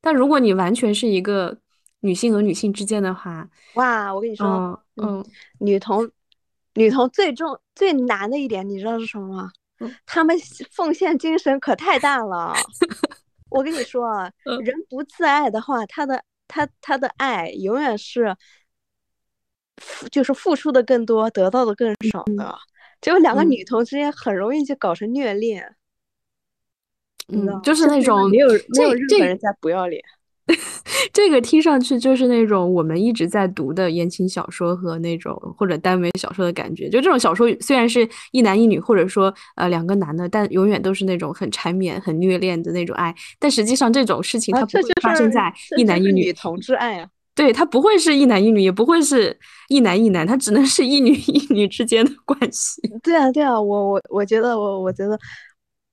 但如果你完全是一个女性和女性之间的话，哇，我跟你说，嗯，女同女同最重最难的一点，你知道是什么吗？他们奉献精神可太大了。(laughs) 我跟你说，人不自爱的话，他的他他的爱永远是就是付出的更多，得到的更少的。就两个女同之间很容易就搞成虐恋，嗯，就是那种没有没有任何人在不要脸。(laughs) 这个听上去就是那种我们一直在读的言情小说和那种或者耽美小说的感觉。就这种小说虽然是一男一女，或者说呃两个男的，但永远都是那种很缠绵、很虐恋的那种爱。但实际上这种事情它不会发生在一男一女同志爱啊。对他不会是一男一女，也不会是一男一男，他只能是一女一女之间的关系。对啊，对啊，我我我觉得我我觉得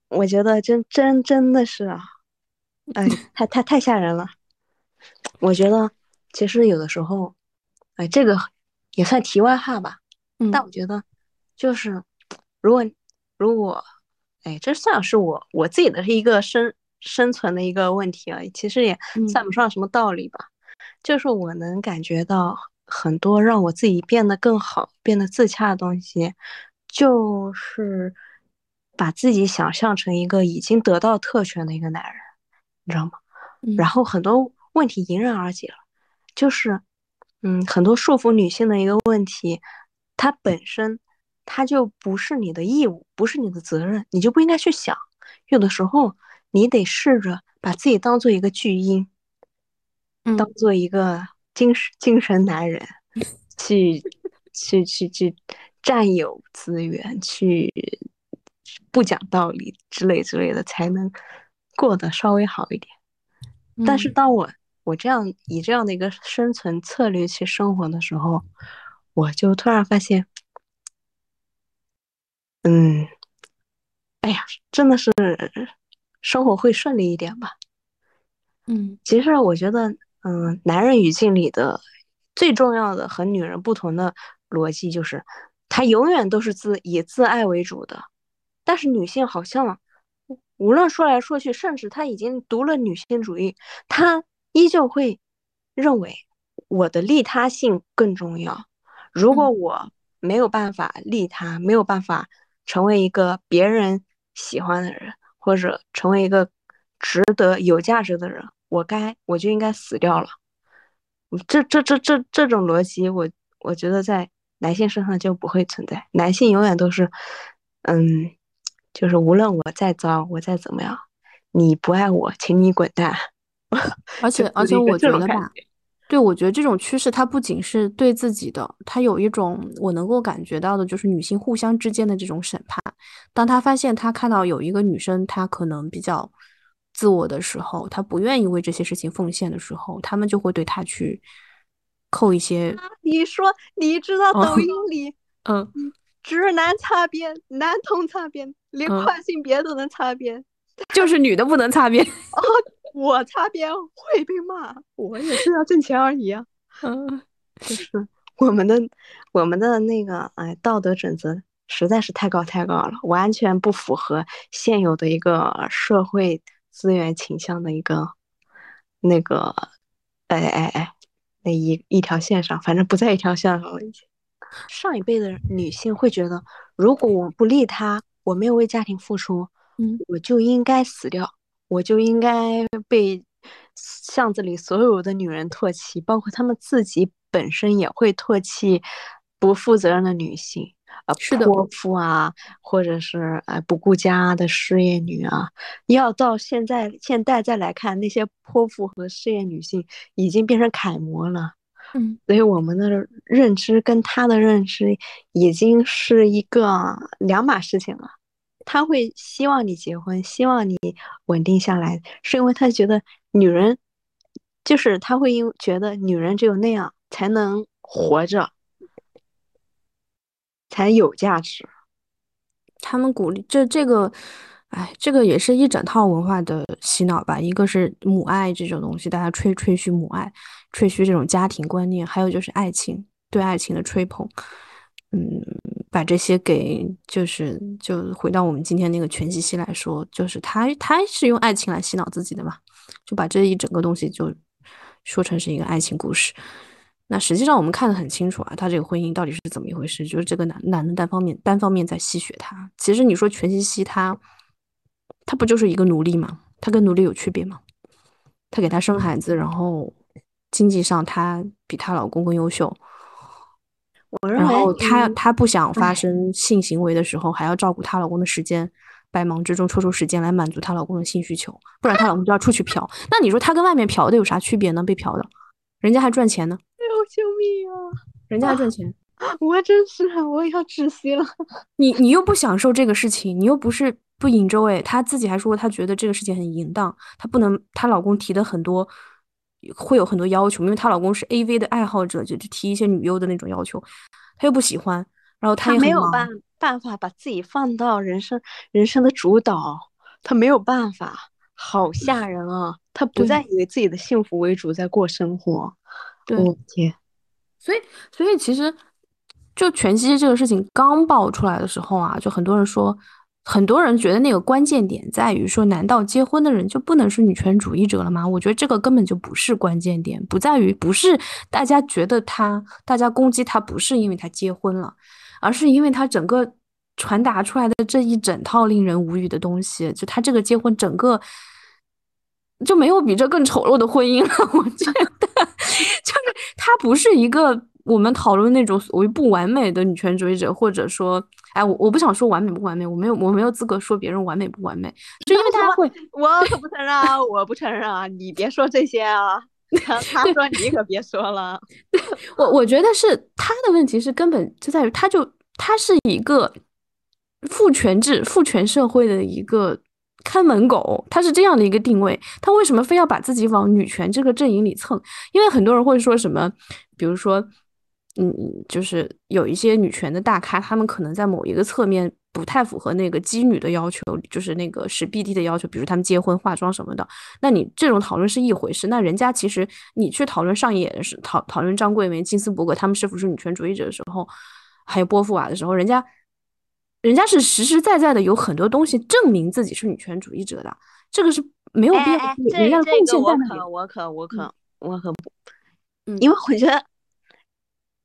我觉得真真真的是啊，哎，(laughs) 太太太吓人了。我觉得其实有的时候，哎，这个也算题外话吧。嗯。但我觉得就是如果如果哎，这算是我我自己的一个生生存的一个问题啊，其实也算不上什么道理吧。就是我能感觉到很多让我自己变得更好、变得自洽的东西，就是把自己想象成一个已经得到特权的一个男人，你知道吗？然后很多问题迎刃而解了，就是，嗯，很多束缚女性的一个问题，它本身它就不是你的义务，不是你的责任，你就不应该去想。有的时候你得试着把自己当做一个巨婴。当做一个精神精神男人，(laughs) 去去去去占有资源，去不讲道理之类之类的，才能过得稍微好一点。但是当我我这样以这样的一个生存策略去生活的时候，我就突然发现，嗯，哎呀，真的是生活会顺利一点吧。嗯，其实我觉得，嗯，男人语境里的最重要的和女人不同的逻辑就是，他永远都是自以自爱为主的。但是女性好像无论说来说去，甚至他已经读了女性主义，他依旧会认为我的利他性更重要。如果我没有办法利他，没有办法成为一个别人喜欢的人，或者成为一个值得有价值的人。我该我就应该死掉了，这这这这这种逻辑，我我觉得在男性身上就不会存在。男性永远都是，嗯，就是无论我再糟，我再怎么样，你不爱我，请你滚蛋。(laughs) 而且而且我觉得吧，对我觉得这种趋势，它不仅是对自己的，它有一种我能够感觉到的，就是女性互相之间的这种审判。当他发现他看到有一个女生，她可能比较。自我的时候，他不愿意为这些事情奉献的时候，他们就会对他去扣一些。你说，你知道抖音 (laughs) 里，嗯，直男擦边，男同擦边，连跨性别都能擦边，(laughs) 就是女的不能擦边。(laughs) 哦，我擦边会被骂，我也是要挣钱而已啊。嗯，就是我们的我们的那个哎道德准则实在是太高太高了，完全不符合现有的一个社会。资源倾向的一个那个，哎哎哎，那一一条线上，反正不在一条线上了。已经，上一辈的女性会觉得，如果我不利他，我没有为家庭付出，嗯，我就应该死掉，我就应该被巷子里所有的女人唾弃，包括她们自己本身也会唾弃不负责任的女性。啊，是的泼妇啊，或者是哎不顾家的事业女啊，要到现在现代再来看那些泼妇和事业女性，已经变成楷模了。嗯，所以我们的认知跟他的认知已经是一个两码事情了。他会希望你结婚，希望你稳定下来，是因为他觉得女人就是他会因觉得女人只有那样才能活着。才有价值。他们鼓励这这个，哎，这个也是一整套文化的洗脑吧。一个是母爱这种东西，大家吹吹嘘母爱，吹嘘这种家庭观念，还有就是爱情，对爱情的吹捧。嗯，把这些给就是就回到我们今天那个全息息来说，就是他他是用爱情来洗脑自己的嘛，就把这一整个东西就说成是一个爱情故事。那实际上我们看得很清楚啊，他这个婚姻到底是怎么一回事？就是这个男男的单方面单方面在吸血他。其实你说全西西他，他不就是一个奴隶吗？他跟奴隶有区别吗？他给他生孩子，然后经济上他比她老公更优秀。然后她她不想发生性行为的时候，还要照顾她老公的时间，百忙之中抽出时间来满足她老公的性需求，不然她老公就要出去嫖。那你说她跟外面嫖的有啥区别呢？被嫖的，人家还赚钱呢。救命啊！人家还赚钱，(laughs) 我真是我要窒息了。(laughs) 你你又不享受这个事情，你又不是不引周哎，她自己还说她觉得这个事情很淫荡，她不能，她老公提的很多会有很多要求，因为她老公是 AV 的爱好者，就就提一些女优的那种要求，她又不喜欢，然后她没有办办法把自己放到人生人生的主导，她没有办法，好吓人啊！她不再以为自己的幸福为主，在过生活。对，天，所以，所以其实，就全息这个事情刚爆出来的时候啊，就很多人说，很多人觉得那个关键点在于说，难道结婚的人就不能是女权主义者了吗？我觉得这个根本就不是关键点，不在于不是大家觉得他，大家攻击他不是因为他结婚了，而是因为他整个传达出来的这一整套令人无语的东西，就他这个结婚整个。就没有比这更丑陋的婚姻了，(laughs) 我觉得，就是他不是一个我们讨论那种所谓不完美的女权主义者，或者说，哎，我我不想说完美不完美，我没有我没有资格说别人完美不完美，就因为他会，(laughs) 我可不承认啊，我不承认啊，你别说这些啊，他 (laughs) 说你可别说了，我我觉得是他的问题是根本就在于他就他是一个父权制父权社会的一个。看门狗，他是这样的一个定位，他为什么非要把自己往女权这个阵营里蹭？因为很多人会说什么，比如说，嗯，就是有一些女权的大咖，他们可能在某一个侧面不太符合那个妓女的要求，就是那个是 BD 的要求，比如他们结婚化妆什么的。那你这种讨论是一回事，那人家其实你去讨论上野的是讨讨论张桂梅、金斯伯格他们是否是女权主义者的时候，还有波伏娃的时候，人家人家是实实在在的有很多东西证明自己是女权主义者的，这个是没有必要。人家贡献在那里，我可我可我可不，嗯，因为我觉得。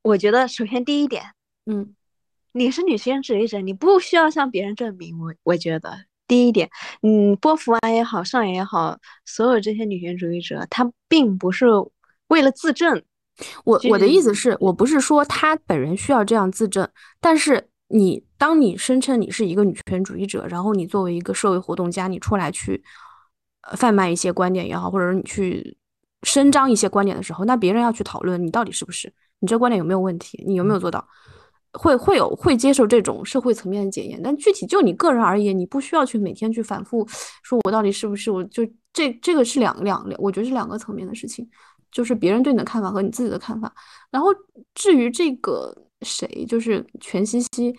我觉得，首先第一点，嗯，你是女权主义者，你不需要向别人证明。我我觉得第一点，嗯，波伏娃也好，上野也好，所有这些女权主义者，她并不是为了自证。我我的意思是，我不是说他本人需要这样自证，但是你当你声称你是一个女权主义者，然后你作为一个社会活动家，你出来去贩卖一些观点也好，或者是你去伸张一些观点的时候，那别人要去讨论你到底是不是。你这观点有没有问题？你有没有做到？会会有会接受这种社会层面的检验，但具体就你个人而言，你不需要去每天去反复说，我到底是不是？我就这这个是两两两，我觉得是两个层面的事情，就是别人对你的看法和你自己的看法。然后至于这个谁，就是全西西，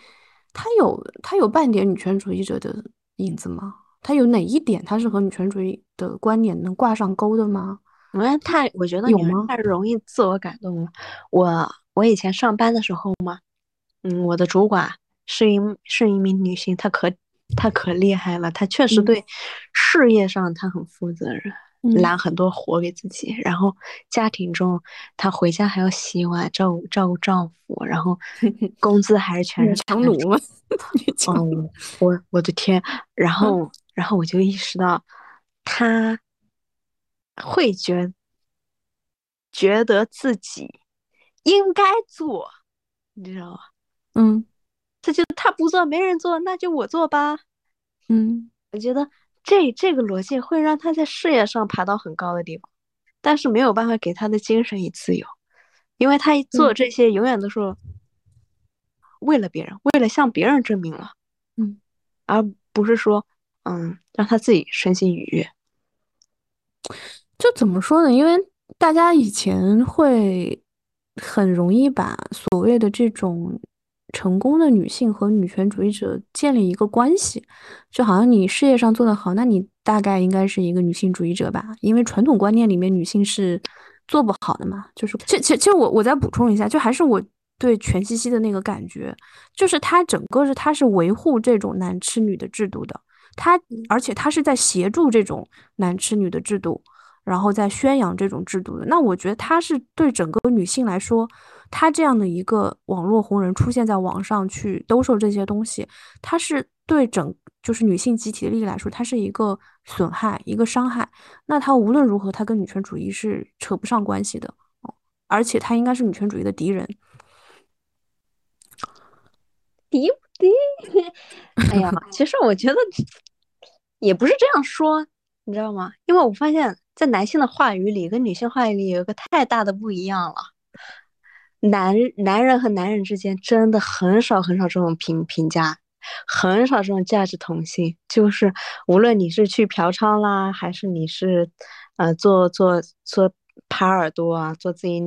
他有他有半点女权主义者的影子吗？他有哪一点他是和女权主义的观点能挂上钩的吗？我们太，我觉得你们太容易自我感动了。我我以前上班的时候嘛，嗯，我的主管是一是一名女性，她可她可厉害了，她确实对事业上她很负责任，揽很多活给自己。然后家庭中，她回家还要洗碗，照顾照顾丈夫，然后 (laughs) 工资还是全是强奴吗？(laughs) 嗯，我我的天，然后然后我就意识到她。会觉觉得自己应该做，你知道吗？嗯，他就他不做，没人做，那就我做吧。嗯，我觉得这这个逻辑会让他在事业上爬到很高的地方，但是没有办法给他的精神以自由，因为他一做这些永远都是为了别人，为了向别人证明了，嗯，而不是说，嗯，让他自己身心愉悦。就怎么说呢？因为大家以前会很容易把所谓的这种成功的女性和女权主义者建立一个关系，就好像你事业上做得好，那你大概应该是一个女性主义者吧？因为传统观念里面女性是做不好的嘛。就是，其其其实我我再补充一下，就还是我对全西西的那个感觉，就是她整个是她是维护这种男吃女的制度的，她而且她是在协助这种男吃女的制度。然后在宣扬这种制度的，那我觉得她是对整个女性来说，他这样的一个网络红人出现在网上去兜售这些东西，他是对整就是女性集体的利益来说，它是一个损害，一个伤害。那他无论如何，他跟女权主义是扯不上关系的，而且他应该是女权主义的敌人。敌敌？(laughs) 哎呀，其实我觉得也不是这样说，你知道吗？因为我发现。在男性的话语里，跟女性话语里有一个太大的不一样了。男男人和男人之间真的很少很少这种评评价，很少这种价值同性。就是无论你是去嫖娼啦，还是你是呃做做做耙耳朵啊，做自己，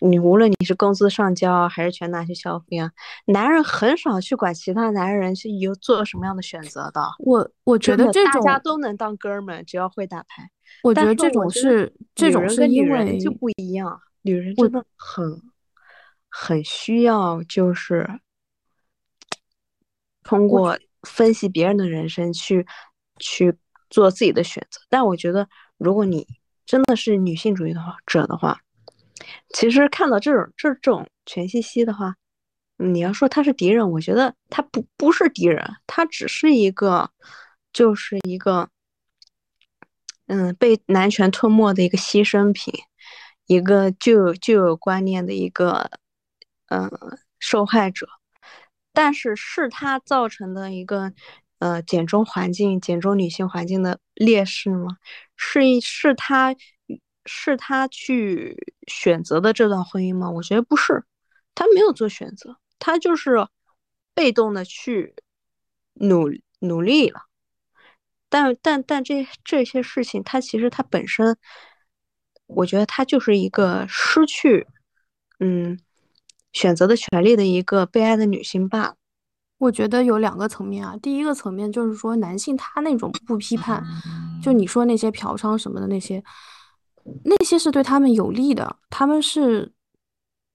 你无论你是工资上交还是全拿去消费啊，男人很少去管其他男人是有做什么样的选择的。我我觉得这种大家都能当哥们，只要会打牌。我觉得这种是这种是因为就不一样，女人真的很很需要，就是通过分析别人的人生去去做自己的选择。但我觉得，如果你真的是女性主义的话者的话，其实看到这种这种全信息的话，你要说他是敌人，我觉得他不不是敌人，他只是一个就是一个。嗯，被男权吞没的一个牺牲品，一个旧旧有观念的一个嗯受害者，但是是他造成的一个呃减中环境、减中女性环境的劣势吗？是是他是他去选择的这段婚姻吗？我觉得不是，他没有做选择，他就是被动的去努努力了。但但但这这些事情，它其实它本身，我觉得它就是一个失去，嗯，选择的权利的一个被爱的女性罢了。我觉得有两个层面啊，第一个层面就是说，男性他那种不批判，就你说那些嫖娼什么的那些，那些是对他们有利的，他们是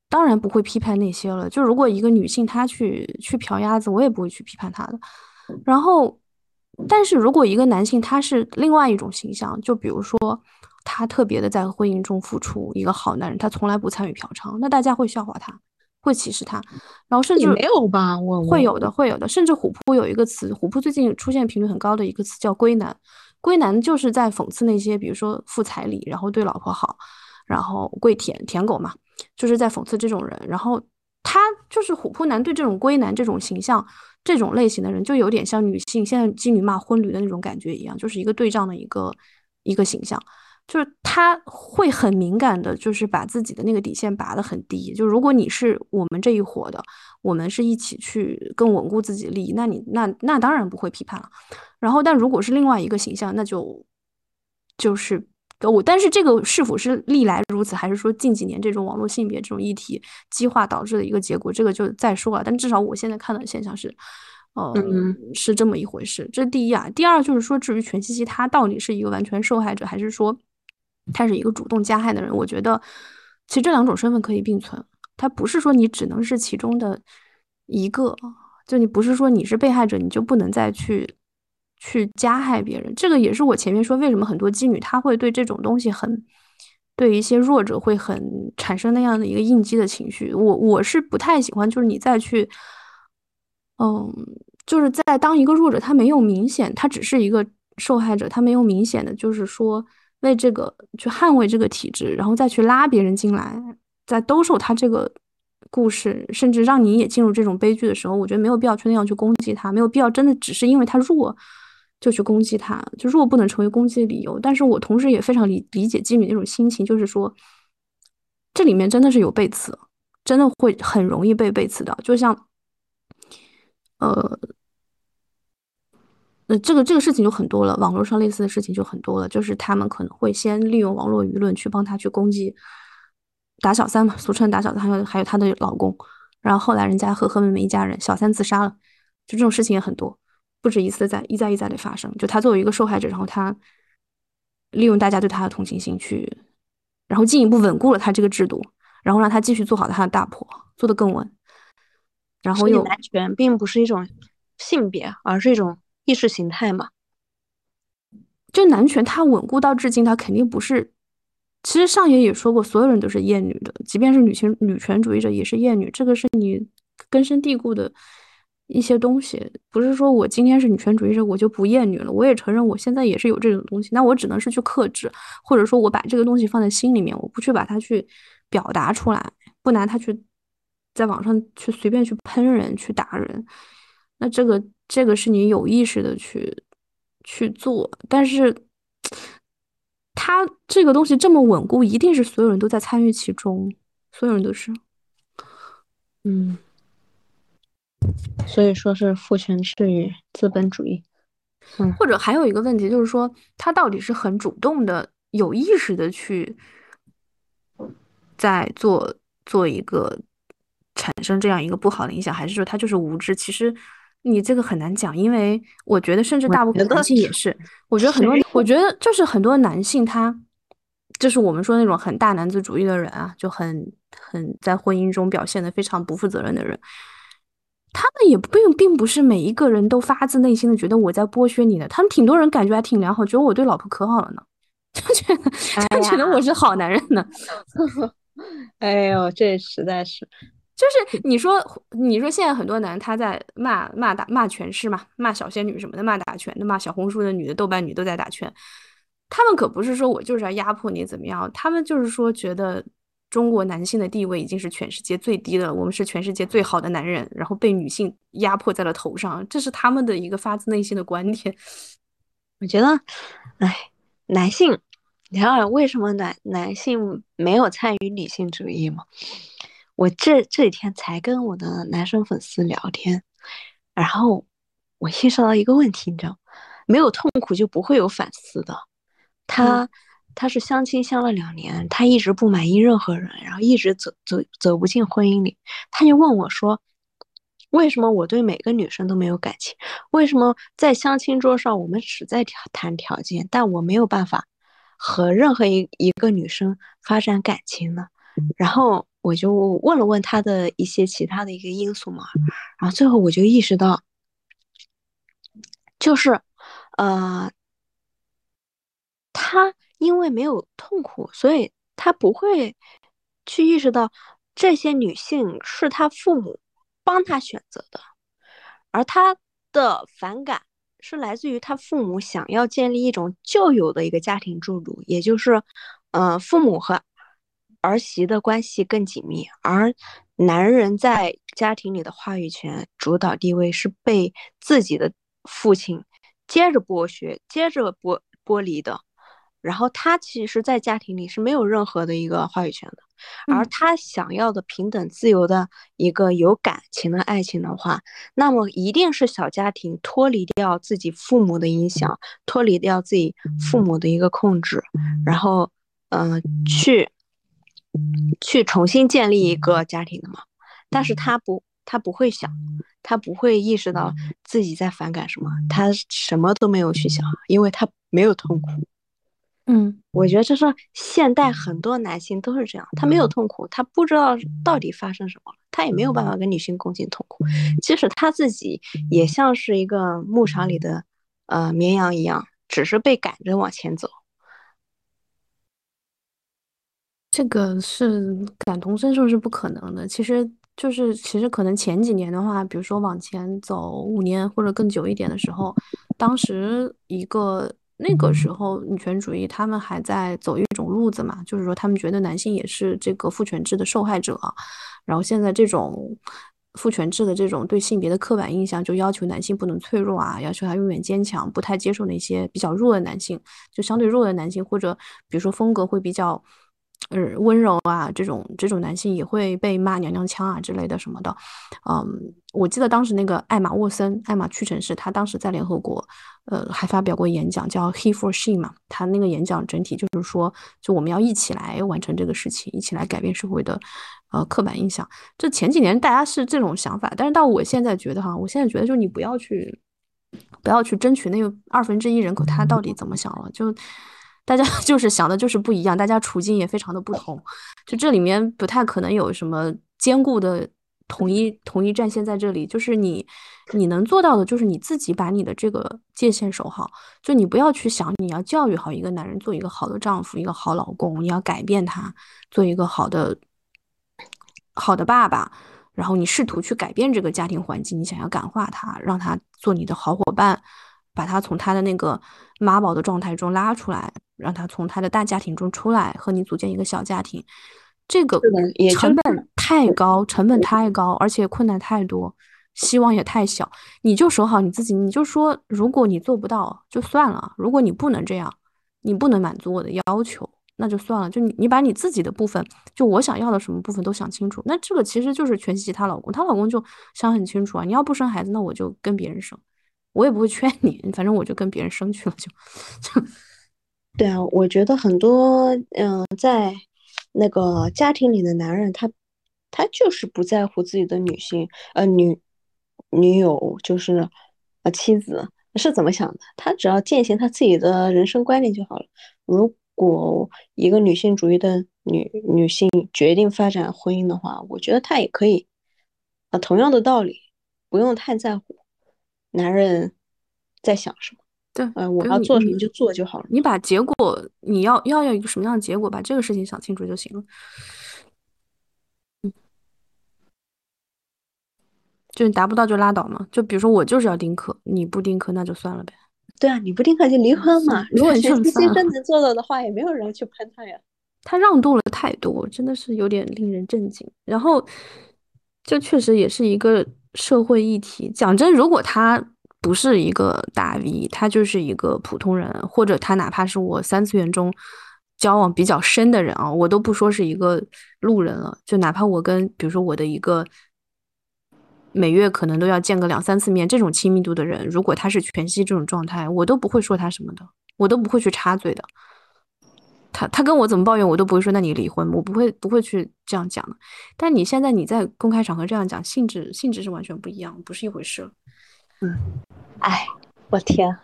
当然不会批判那些了。就如果一个女性她去去嫖鸭子，我也不会去批判她的。然后，但是如果一个男性他是另外一种形象，就比如说他特别的在婚姻中付出，一个好男人，他从来不参与嫖娼，那大家会笑话他。会歧视他，然后甚至没有吧？我会有的，会有的。甚至虎扑有一个词，虎扑最近出现频率很高的一个词叫“龟男”。龟男就是在讽刺那些，比如说付彩礼，然后对老婆好，然后跪舔舔狗嘛，就是在讽刺这种人。然后他就是虎扑男对这种龟男这种形象、这种类型的人，就有点像女性现在妓女骂婚驴的那种感觉一样，就是一个对仗的一个一个形象。就是他会很敏感的，就是把自己的那个底线拔得很低。就如果你是我们这一伙的，我们是一起去更稳固自己的利益，那你那那当然不会批判了。然后，但如果是另外一个形象，那就就是我。但是这个是否是历来如此，还是说近几年这种网络性别这种议题激化导致的一个结果，这个就再说了。但至少我现在看到的现象是，呃，是这么一回事。这是第一啊。第二就是说，至于全西西他到底是一个完全受害者，还是说？他是一个主动加害的人，我觉得其实这两种身份可以并存。他不是说你只能是其中的一个，就你不是说你是被害者，你就不能再去去加害别人。这个也是我前面说为什么很多妓女她会对这种东西很对一些弱者会很产生那样的一个应激的情绪。我我是不太喜欢，就是你再去，嗯，就是在当一个弱者，他没有明显，他只是一个受害者，他没有明显的就是说。为这个去捍卫这个体制，然后再去拉别人进来，在兜售他这个故事，甚至让你也进入这种悲剧的时候，我觉得没有必要去那样去攻击他，没有必要真的只是因为他弱就去攻击他，就弱不能成为攻击的理由。但是我同时也非常理理解妓女那种心情，就是说这里面真的是有背刺，真的会很容易被背刺的，就像呃。那这个这个事情就很多了，网络上类似的事情就很多了，就是他们可能会先利用网络舆论去帮他去攻击打小三嘛，俗称打小三，还有还有她的老公，然后后来人家和和妹妹一家人小三自杀了，就这种事情也很多，不止一次在一再一再的发生。就他作为一个受害者，然后他利用大家对他的同情心去，然后进一步稳固了他这个制度，然后让他继续做好他的大婆，做得更稳。然后又男权并不是一种性别，而是一种。意识形态嘛，就男权，它稳固到至今，它肯定不是。其实上野也说过，所有人都是厌女的，即便是女权女权主义者也是厌女，这个是你根深蒂固的一些东西。不是说我今天是女权主义者，我就不厌女了。我也承认我现在也是有这种东西，那我只能是去克制，或者说我把这个东西放在心里面，我不去把它去表达出来，不拿它去在网上去随便去喷人、去打人。那这个。这个是你有意识的去去做，但是他这个东西这么稳固，一定是所有人都在参与其中，所有人都是，嗯，所以说是父权制与资本主义，嗯，或者还有一个问题就是说，他到底是很主动的、有意识的去在做做一个产生这样一个不好的影响，还是说他就是无知？其实。你这个很难讲，因为我觉得，甚至大部分男性也是。我觉得很多，我觉得就是很多男性，他就是我们说那种很大男子主义的人啊，就很很在婚姻中表现的非常不负责任的人。他们也并并不是每一个人都发自内心的觉得我在剥削你的，他们挺多人感觉还挺良好，觉得我对老婆可好了呢，就觉得就觉得我是好男人呢。(laughs) 哎呦，这实在是。就是你说，你说现在很多男他在骂骂打骂拳是嘛，骂小仙女什么的，骂打拳的，骂小红书的女的、豆瓣女都在打拳。他们可不是说我就是要压迫你怎么样，他们就是说觉得中国男性的地位已经是全世界最低的，我们是全世界最好的男人，然后被女性压迫在了头上，这是他们的一个发自内心的观点。我觉得，哎，男性，你看为什么男男性没有参与女性主义吗？我这这几天才跟我的男生粉丝聊天，然后我意识到一个问题，你知道，没有痛苦就不会有反思的。他他是相亲相了两年，他一直不满意任何人，然后一直走走走不进婚姻里。他就问我说：“为什么我对每个女生都没有感情？为什么在相亲桌上我们只在谈条件，但我没有办法和任何一一个女生发展感情呢？然后我就问了问他的一些其他的一个因素嘛，然后最后我就意识到，就是呃，他因为没有痛苦，所以他不会去意识到这些女性是他父母。帮他选择的，而他的反感是来自于他父母想要建立一种旧有的一个家庭制度，也就是，呃，父母和儿媳的关系更紧密，而男人在家庭里的话语权、主导地位是被自己的父亲接着剥削、接着剥剥离的。然后他其实，在家庭里是没有任何的一个话语权的。而他想要的平等、自由的一个有感情的爱情的话，那么一定是小家庭脱离掉自己父母的影响，脱离掉自己父母的一个控制，然后，嗯，去去重新建立一个家庭的嘛。但是他不，他不会想，他不会意识到自己在反感什么，他什么都没有去想，因为他没有痛苦。嗯，我觉得这是现代很多男性都是这样，他没有痛苦，他不知道到底发生什么了，他也没有办法跟女性共情痛苦。即使他自己也像是一个牧场里的呃绵羊一样，只是被赶着往前走。这个是感同身受是不可能的。其实就是，其实可能前几年的话，比如说往前走五年或者更久一点的时候，当时一个。那个时候，女权主义他们还在走一种路子嘛，就是说他们觉得男性也是这个父权制的受害者，然后现在这种父权制的这种对性别的刻板印象，就要求男性不能脆弱啊，要求他永远坚强，不太接受那些比较弱的男性，就相对弱的男性，或者比如说风格会比较。呃，温柔啊，这种这种男性也会被骂娘娘腔啊之类的什么的。嗯，我记得当时那个艾玛沃森，艾玛屈臣氏，他当时在联合国，呃，还发表过演讲，叫 He for She 嘛。他那个演讲整体就是说，就我们要一起来完成这个事情，一起来改变社会的呃刻板印象。这前几年大家是这种想法，但是到我现在觉得哈，我现在觉得就你不要去，不要去争取那个二分之一人口他到底怎么想了，就。大家 (laughs) 就是想的就是不一样，大家处境也非常的不同，就这里面不太可能有什么坚固的统一统一战线在这里。就是你你能做到的，就是你自己把你的这个界限守好，就你不要去想你要教育好一个男人，做一个好的丈夫，一个好老公，你要改变他，做一个好的好的爸爸，然后你试图去改变这个家庭环境，你想要感化他，让他做你的好伙伴。把他从他的那个妈宝的状态中拉出来，让他从他的大家庭中出来，和你组建一个小家庭，这个成本太高，成本太高，而且困难太多，希望也太小。你就守好你自己，你就说，如果你做不到就算了，如果你不能这样，你不能满足我的要求，那就算了。就你，你把你自己的部分，就我想要的什么部分都想清楚。那这个其实就是全息她老公，她老公就想很清楚啊，你要不生孩子，那我就跟别人生。我也不会劝你，反正我就跟别人生去了，就就。对啊，我觉得很多嗯，在那个家庭里的男人，他他就是不在乎自己的女性呃女女友，就是呃妻子是怎么想的，他只要践行他自己的人生观念就好了。如果一个女性主义的女女性决定发展婚姻的话，我觉得她也可以啊，同样的道理，不用太在乎。男人在想什么？对，呃，我要做什么就做就好了。你把结果，你要要要一个什么样的结果，把这个事情想清楚就行了。嗯，就你达不到就拉倒嘛。就比如说我就是要丁克，你不丁克那就算了呗。对啊，你不丁克就离婚嘛。(laughs) 如果全世界真能做到的话，也没有人去喷他呀。他让渡了太多，真的是有点令人震惊。然后，这确实也是一个。社会议题，讲真，如果他不是一个大 V，他就是一个普通人，或者他哪怕是我三次元中交往比较深的人啊，我都不说是一个路人了。就哪怕我跟，比如说我的一个每月可能都要见个两三次面这种亲密度的人，如果他是全息这种状态，我都不会说他什么的，我都不会去插嘴的。他他跟我怎么抱怨，我都不会说那你离婚，我不会不会去这样讲的。但你现在你在公开场合这样讲，性质性质是完全不一样，不是一回事。嗯，哎，我天。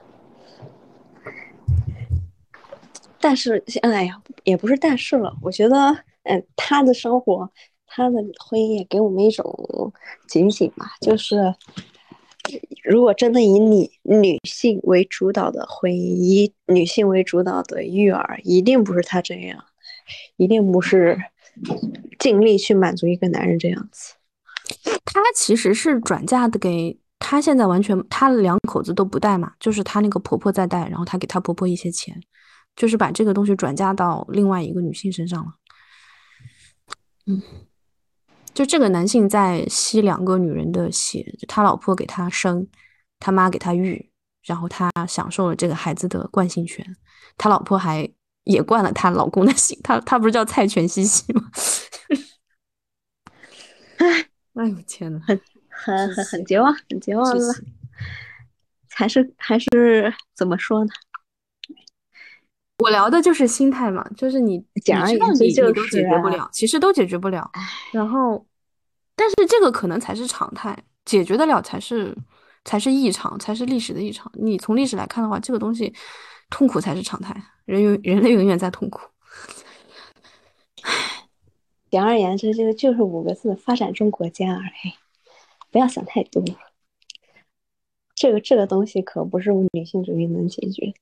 但是，哎呀，也不是但是了。我觉得，嗯，他的生活，他的婚姻也给我们一种警醒吧，就是如果真的以女女性为主导的婚姻，以女性为主导的育儿，一定不是他这样，一定不是尽力去满足一个男人这样子。他其实是转嫁的给他，现在完全他两口子都不带嘛，就是他那个婆婆在带，然后他给他婆婆一些钱。就是把这个东西转嫁到另外一个女性身上了，嗯，就这个男性在吸两个女人的血，他老婆给他生，他妈给他育，然后他享受了这个孩子的惯性权，他老婆还也惯了他老公的性，他他不是叫蔡全西西吗？哎，(laughs) 哎呦天呐，很很很很绝望，很绝望了，(laughs) 还是还是怎么说呢？我聊的就是心态嘛，就是你，你知道你你都解决不了，其实都解决不了。然后，但是这个可能才是常态，解决得了才是才是异常，才是历史的异常。你从历史来看的话，这个东西痛苦才是常态，人永人类永远在痛苦。唉，简而言之，这个就是五个字：发展中国家而已。不要想太多，这个这个东西可不是女性主义能解决。